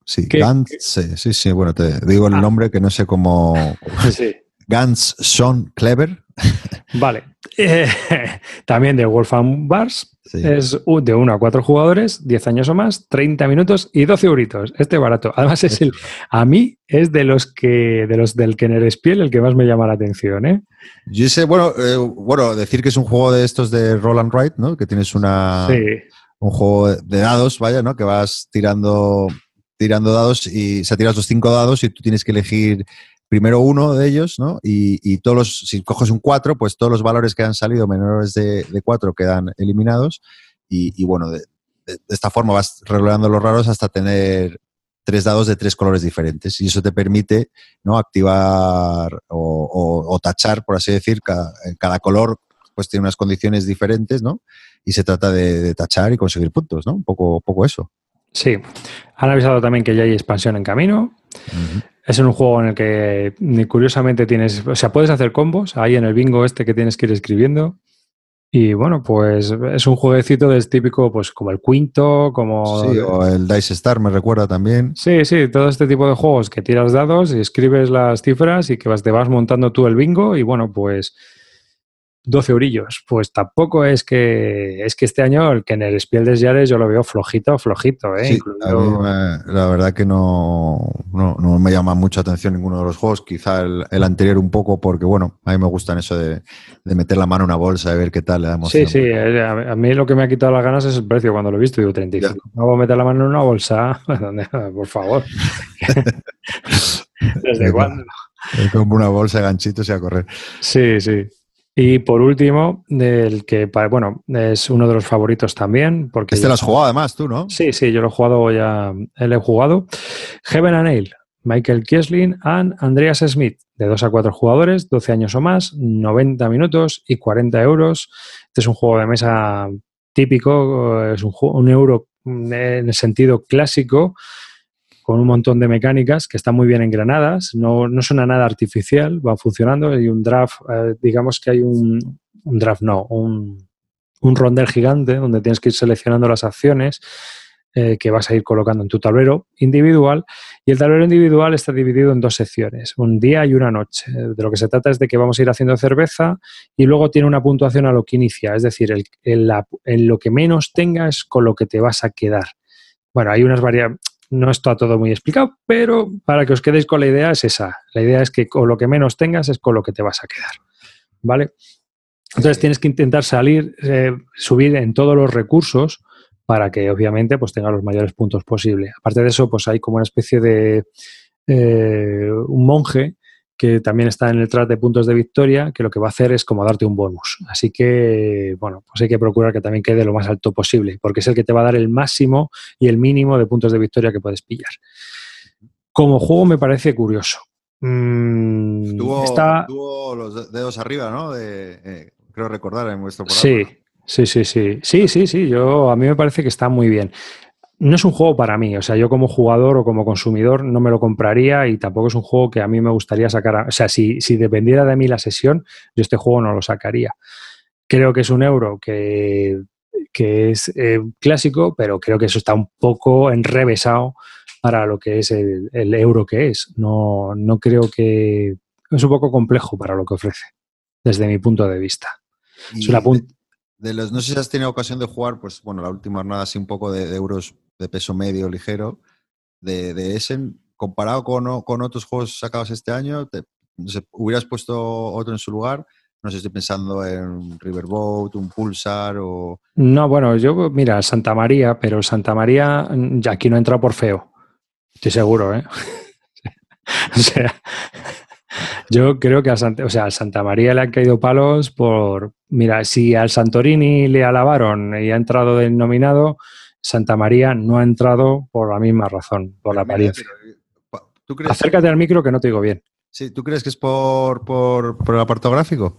Sí, Gantz, sí, sí, bueno, te digo el ah. nombre que no sé cómo. sí. Gans Son Clever. Vale. Eh, también de Wolfram Bars. Es de 1 a 4 jugadores, 10 años o más, 30 minutos y 12 euritos. Este barato. Además, es el, a mí es de los que de los del Kenner Spiel el que más me llama la atención. ¿eh? Yo sé, bueno, eh, bueno, decir que es un juego de estos de Roll and Write, ¿no? Que tienes una un juego de dados, vaya, ¿no? Que vas tirando tirando dados y se tiras los cinco dados y tú tienes que elegir primero uno de ellos, ¿no? Y, todos los, si coges un 4, pues todos los valores que han salido menores de, de 4 quedan eliminados. Y, bueno, de, esta forma vas regulando los raros hasta tener tres dados de tres colores diferentes. Y eso te permite ¿no? activar o, tachar, por así decir, cada, cada, color pues tiene unas condiciones diferentes, ¿no? Y se trata de, tachar y conseguir puntos, ¿no? Un poco, poco eso. Sí. Han avisado también que ya hay expansión en camino. Es un juego en el que curiosamente tienes, o sea, puedes hacer combos ahí en el bingo este que tienes que ir escribiendo. Y bueno, pues es un jueguecito de típico, pues como el Quinto, como... Sí, o el Dice Star me recuerda también. Sí, sí, todo este tipo de juegos que tiras dados y escribes las cifras y que vas, te vas montando tú el bingo y bueno, pues 12 eurillos. Pues tampoco es que es que este año el que en el Spiel des Jahres yo lo veo flojito, flojito. ¿eh? la verdad que no, no, me llama mucha atención ninguno de los juegos. Quizá el, anterior un poco porque, bueno, a mí me gustan eso de, meter la mano en una bolsa y ver qué tal le damos. Sí, sí, eh, a mí lo que me ha quitado las ganas es el precio cuando lo he visto. Digo, 35. No voy a meter la mano en una bolsa. Por favor. ¿Desde cuándo? Como una bolsa de ganchitos y a correr. Sí, sí. Y por último, del que, bueno, es uno de los favoritos también. Porque este lo has jugado además tú, ¿no? Sí, sí, yo lo he jugado ya, él he jugado. Heaven and Ale, Michael Kieslin and Andreas Smith, de 2 a 4 jugadores, 12 años o más, 90 minutos y 40 euros. Este es un juego de mesa típico, es un, un euro en el sentido clásico, con un montón de mecánicas que están muy bien engranadas, no, no suena nada artificial, van funcionando. Hay un draft, eh, digamos que hay un, un draft, no, un, un, rondel gigante donde tienes que ir seleccionando las acciones eh, que vas a ir colocando en tu tablero individual. Y el tablero individual está dividido en dos secciones, un día y una noche. De lo que se trata es de que vamos a ir haciendo cerveza y luego tiene una puntuación a lo que inicia, es decir, el, en lo que menos tengas con lo que te vas a quedar. Bueno, hay unas variables no está todo muy explicado, pero para que os quedéis con la idea es esa. La idea es que con lo que menos tengas es con lo que te vas a quedar. ¿Vale? Entonces tienes que intentar salir, eh, subir en todos los recursos para que obviamente pues tenga los mayores puntos posible. Aparte de eso, pues hay como una especie de eh, un monje que también está en el track de puntos de victoria, que lo que va a hacer es como darte un bonus. Así que, bueno, pues hay que procurar que también quede lo más alto posible, porque es el que te va a dar el máximo y el mínimo de puntos de victoria que puedes pillar. Como juego me parece curioso. Mm, tuvo, los dedos arriba, ¿no? De, eh, creo recordar en vuestro programa. Sí, sí, sí, sí. Sí, sí, sí. Yo, a mí me parece que está muy bien no es un juego para mí, o sea, yo como jugador o como consumidor no me lo compraría y tampoco es un juego que a mí me gustaría sacar, o sea, si, si dependiera de mí la sesión, yo este juego no lo sacaría. Creo que es un euro que, es eh, clásico, pero creo que eso está un poco enrevesado para lo que es el, euro que es. No, no creo que... Es un poco complejo para lo que ofrece, desde mi punto de vista. de, los, no sé si has tenido ocasión de jugar, pues bueno, la última jornada así un poco de euros de peso medio ligero de, de Essen, comparado con, con, otros juegos sacados este año, ¿hubieras puesto otro en su lugar? No sé, estoy pensando en Riverboat, un Pulsar o... No, bueno, yo, mira, Santa María, pero Santa María mm, ya aquí no entra por feo. Estoy seguro, ¿eh? o sea, yo creo que a Santa, o sea, a Santa María le han caído palos por... Mira, si al Santorini le alabaron y ha entrado del nominado, Santa María no ha entrado por la misma razón, por la apariencia. Acércate al micro que no te digo bien. Sí, ¿tú crees que es por, por, el apartado gráfico?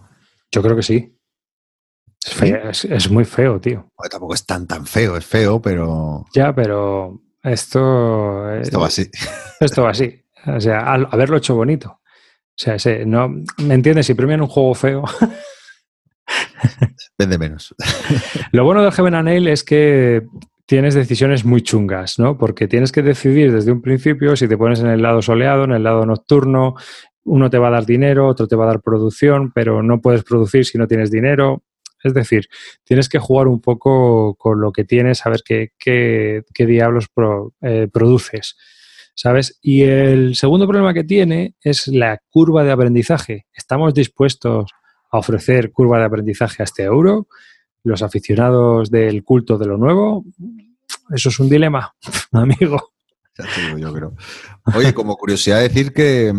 Yo creo que sí. Es, muy feo, tío. tampoco es tan tan feo, es feo, pero. Ya, pero esto. Esto va así. Esto va así. O sea, haberlo hecho bonito. O sea, no, ¿me entiendes? Si premian un juego feo. Vende menos. Lo bueno del Heaven and Nail es que tienes decisiones muy chungas, ¿no? Porque tienes que decidir desde un principio si te pones en el lado soleado, en el lado nocturno, uno te va a dar dinero, otro te va a dar producción, pero no puedes producir si no tienes dinero. Es decir, tienes que jugar un poco con lo que tienes, a ver qué, qué, diablos eh, produces. ¿Sabes? Y el segundo problema que tiene es la curva de aprendizaje. ¿Estamos dispuestos a ofrecer curva de aprendizaje a este euro? Los aficionados del culto de lo nuevo, eso es un dilema, amigo. Ya te digo yo, creo. Oye, como curiosidad decir que,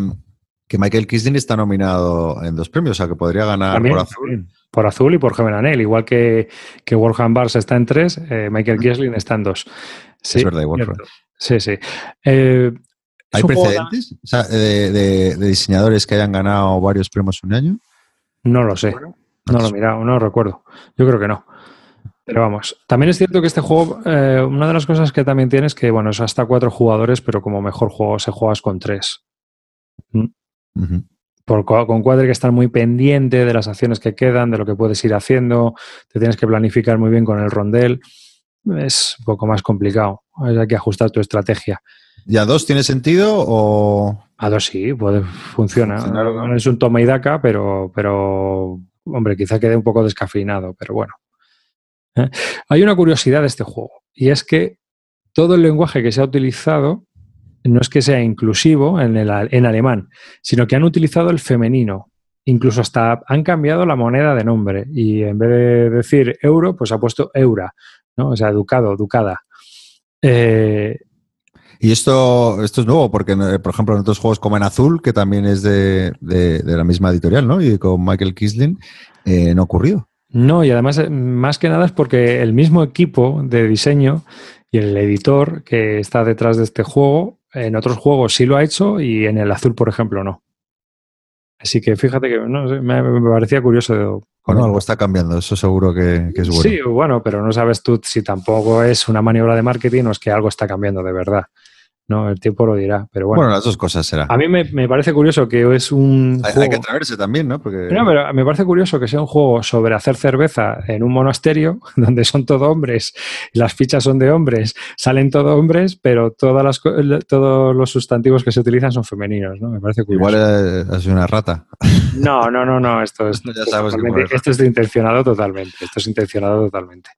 Michael Kisling está nominado en dos premios, o sea que podría ganar por azul. Por azul y por Gemenanel, igual que, que Wolfgang Bars está en tres, eh, Michael Kisling está en dos. Sí, es verdad, igual. Sí, sí. Eh, ¿Hay precedentes de, diseñadores que hayan ganado varios premios un año? No lo sé. No lo he mirado, no lo recuerdo. Yo creo que no. Pero vamos, también es cierto que este juego, eh, una de las cosas que también tiene es que, bueno, es hasta cuatro jugadores, pero como mejor juego se juegas con tres. ¿Mm? Por, con cuatro hay que estar muy pendiente de las acciones que quedan, de lo que puedes ir haciendo, te tienes que planificar muy bien con el rondel. Es un poco más complicado, hay que ajustar tu estrategia. ¿Y a dos tiene sentido o...? A dos sí, puede, funciona. No es un toma y daca, pero, pero hombre, quizá quede un poco descafeinado, pero bueno. ¿eh? Hay una curiosidad de este juego y es que todo el lenguaje que se ha utilizado no es que sea inclusivo en, el, en alemán, sino que han utilizado el femenino. Incluso hasta han cambiado la moneda de nombre y en vez de decir euro, pues ha puesto eura, ¿no? O sea, educado, educada. Eh, y esto, esto es nuevo, porque, por ejemplo, en otros juegos como en Azul, que también es de, la misma editorial, ¿no? Y con Michael Kisling, eh, no ha ocurrido. No, y además, eh, más que nada es porque el mismo equipo de diseño y el editor que está detrás de este juego, en otros juegos sí lo ha hecho y en el azul, por ejemplo, no. Así que fíjate que no me, parecía curioso. Bueno, algo está cambiando, eso seguro que, es bueno. Sí, bueno, pero no sabes tú si tampoco es una maniobra de marketing o es que algo está cambiando de verdad. ¿No? El tiempo lo dirá, pero bueno. Bueno, las dos cosas será. A mí me, parece curioso que es un. Hay, que atreverse también, ¿no? Porque... No, pero me parece curioso que sea un juego sobre hacer cerveza en un monasterio donde son todo hombres, las fichas son de hombres, salen todo hombres, pero todas las, todos los sustantivos que se utilizan son femeninos, ¿no? Me parece curioso. Igual es una rata. No, no, no, no. Esto, es esto es intencionado totalmente. Esto es intencionado totalmente.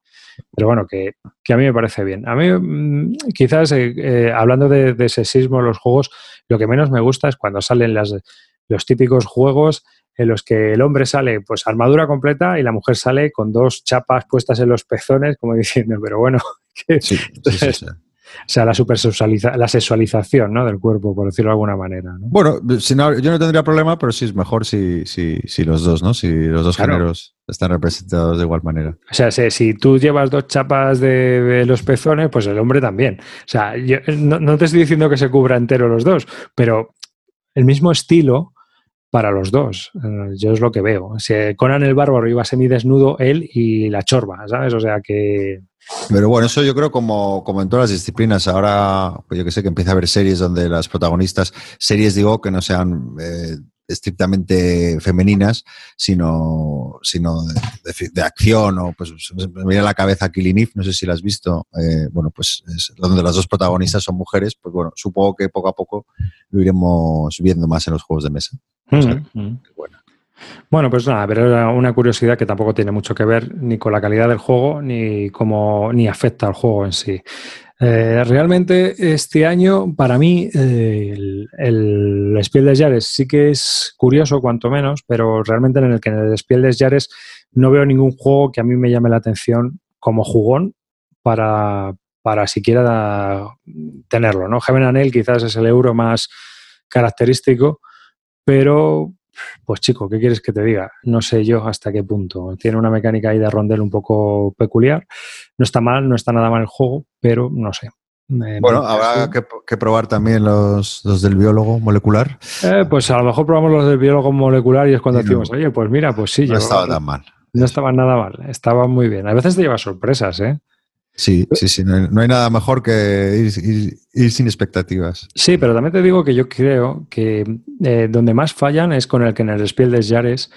Pero bueno, que, a mí me parece bien. A mí, mm, quizás, eh, eh, hablando de, sexismo en los juegos, lo que menos me gusta es cuando salen las, los típicos juegos en los que el hombre sale pues armadura completa y la mujer sale con dos chapas puestas en los pezones, como diciendo, pero bueno, sí, sea, la, supersexualiza la sexualización ¿no? del cuerpo, por decirlo de alguna manera. Bueno, si no, yo no tendría problema, pero sí es mejor si, si, si los dos, ¿no? Si los dos géneros están representados de igual manera. O sea, si, tú llevas dos chapas de, los pezones, pues el hombre también. O sea, yo no, no te estoy diciendo que se cubra entero los dos, pero el mismo estilo para los dos. Eh, yo es lo que veo. Si Conan el Bárbaro iba semidesnudo, él y la chorba, ¿sabes? O sea que. Pero bueno, eso yo creo como, como en todas las disciplinas. Ahora, pues yo que sé, que empieza a haber series donde las protagonistas, series digo, que no sean eh, estrictamente femeninas, sino, sino de, acción o pues me viene a la cabeza Killing Eve, no sé si la has visto, eh, bueno, pues es donde las dos protagonistas son mujeres, pues bueno, supongo que poco a poco lo iremos viendo más en los juegos de mesa. Bueno, pues nada, pero era una curiosidad que tampoco tiene mucho que ver ni con la calidad del juego ni cómo ni afecta al juego en sí. Eh, realmente este año, para mí, eh, el, el Spiel des sí que es curioso, cuanto menos, pero realmente en el que en el Spiel des Jahres no veo ningún juego que a mí me llame la atención como jugón para, para siquiera tenerlo. ¿no? Heaven and quizás es el euro más característico, pero, pues chico, ¿qué quieres que te diga? No sé yo hasta qué punto. Tiene una mecánica ahí de rondel un poco peculiar. No está mal, no está nada mal el juego, pero no sé. bueno, habrá que, probar también los, del biólogo molecular. Eh, pues a lo mejor probamos los del biólogo molecular y es cuando decimos, oye, pues mira, pues sí. No estaba tan mal. No estaba nada mal, estaba muy bien. A veces te lleva sorpresas, ¿eh? Sí, sí, sí. No hay, nada mejor que ir, sin expectativas. Sí, pero también te digo que yo creo que eh, donde más fallan es con el que en el Spiel des Jahres,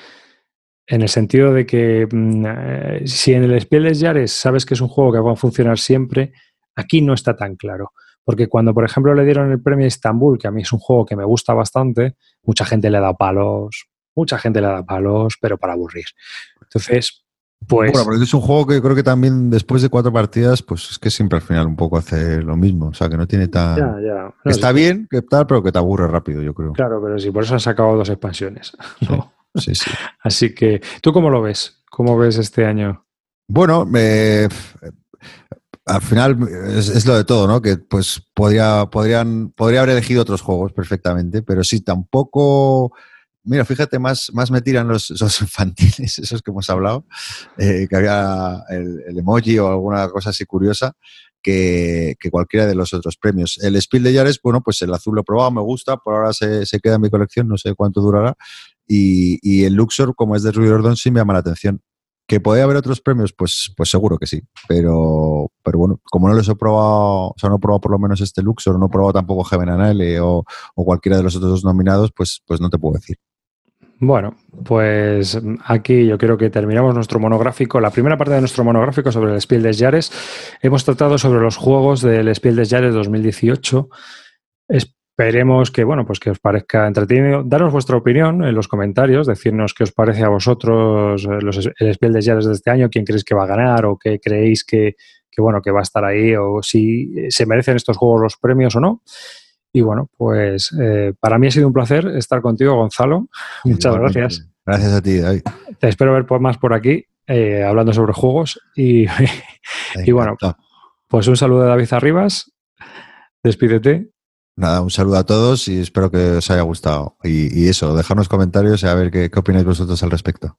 en el sentido de que mm, eh, si en el Spiel des Jahres sabes que es un juego que va a funcionar siempre, aquí no está tan claro. Porque cuando, por ejemplo, le dieron el premio a Istanbul, que a mí es un juego que me gusta bastante, mucha gente le da palos, mucha gente le da palos, pero para aburrir. Entonces, pues, bueno, pero es un juego que creo que también después de cuatro partidas, pues es que siempre al final un poco hace lo mismo. O sea, que no tiene tan. Está bien, que tal, pero que te aburre rápido, yo creo. Claro, pero sí, por eso han sacado dos expansiones. Sí, sí, Así que, ¿tú cómo lo ves? ¿Cómo ves este año? Bueno, al final es, lo de todo, ¿no? Que pues podría, podrían, podría haber elegido otros juegos perfectamente, pero sí, tampoco Mira, fíjate, más, más me tiran los, infantiles, esos que hemos hablado, eh, que había el, emoji o alguna cosa así curiosa, que, cualquiera de los otros premios. El Spiel de Yares, bueno, pues el azul lo he probado, me gusta, por ahora se, queda en mi colección, no sé cuánto durará. Y, el Luxor, como es de Ruy Ordon, sí me llama la atención. ¿Que puede haber otros premios? Pues, pues seguro que sí. Pero, pero bueno, como no los he probado, o sea, no he probado por lo menos este Luxor, no he probado tampoco Heaven and o, o cualquiera de los otros dos nominados, pues, pues no te puedo decir. Bueno, pues aquí yo creo que terminamos nuestro monográfico. La primera parte de nuestro monográfico sobre el Spiel des Jahres. Hemos tratado sobre los juegos del Spiel des Jahres 2018. Esperemos que, bueno, pues que os parezca entretenido. Daros vuestra opinión en los comentarios, decirnos qué os parece a vosotros eh, los, el Spiel des Jahres de este año, quién creéis que va a ganar o qué creéis que, que, bueno, que va a estar ahí o si se merecen estos juegos los premios o no. Y bueno, pues eh, para mí ha sido un placer estar contigo, Gonzalo. Muchas gracias. Gracias a ti, David. Te espero ver más por aquí, eh, hablando sobre juegos. Y, y bueno, pues un saludo de David Arribas. Despídete. Nada, un saludo a todos y espero que os haya gustado. Y, y eso, dejadnos comentarios y a ver qué, qué opináis vosotros al respecto.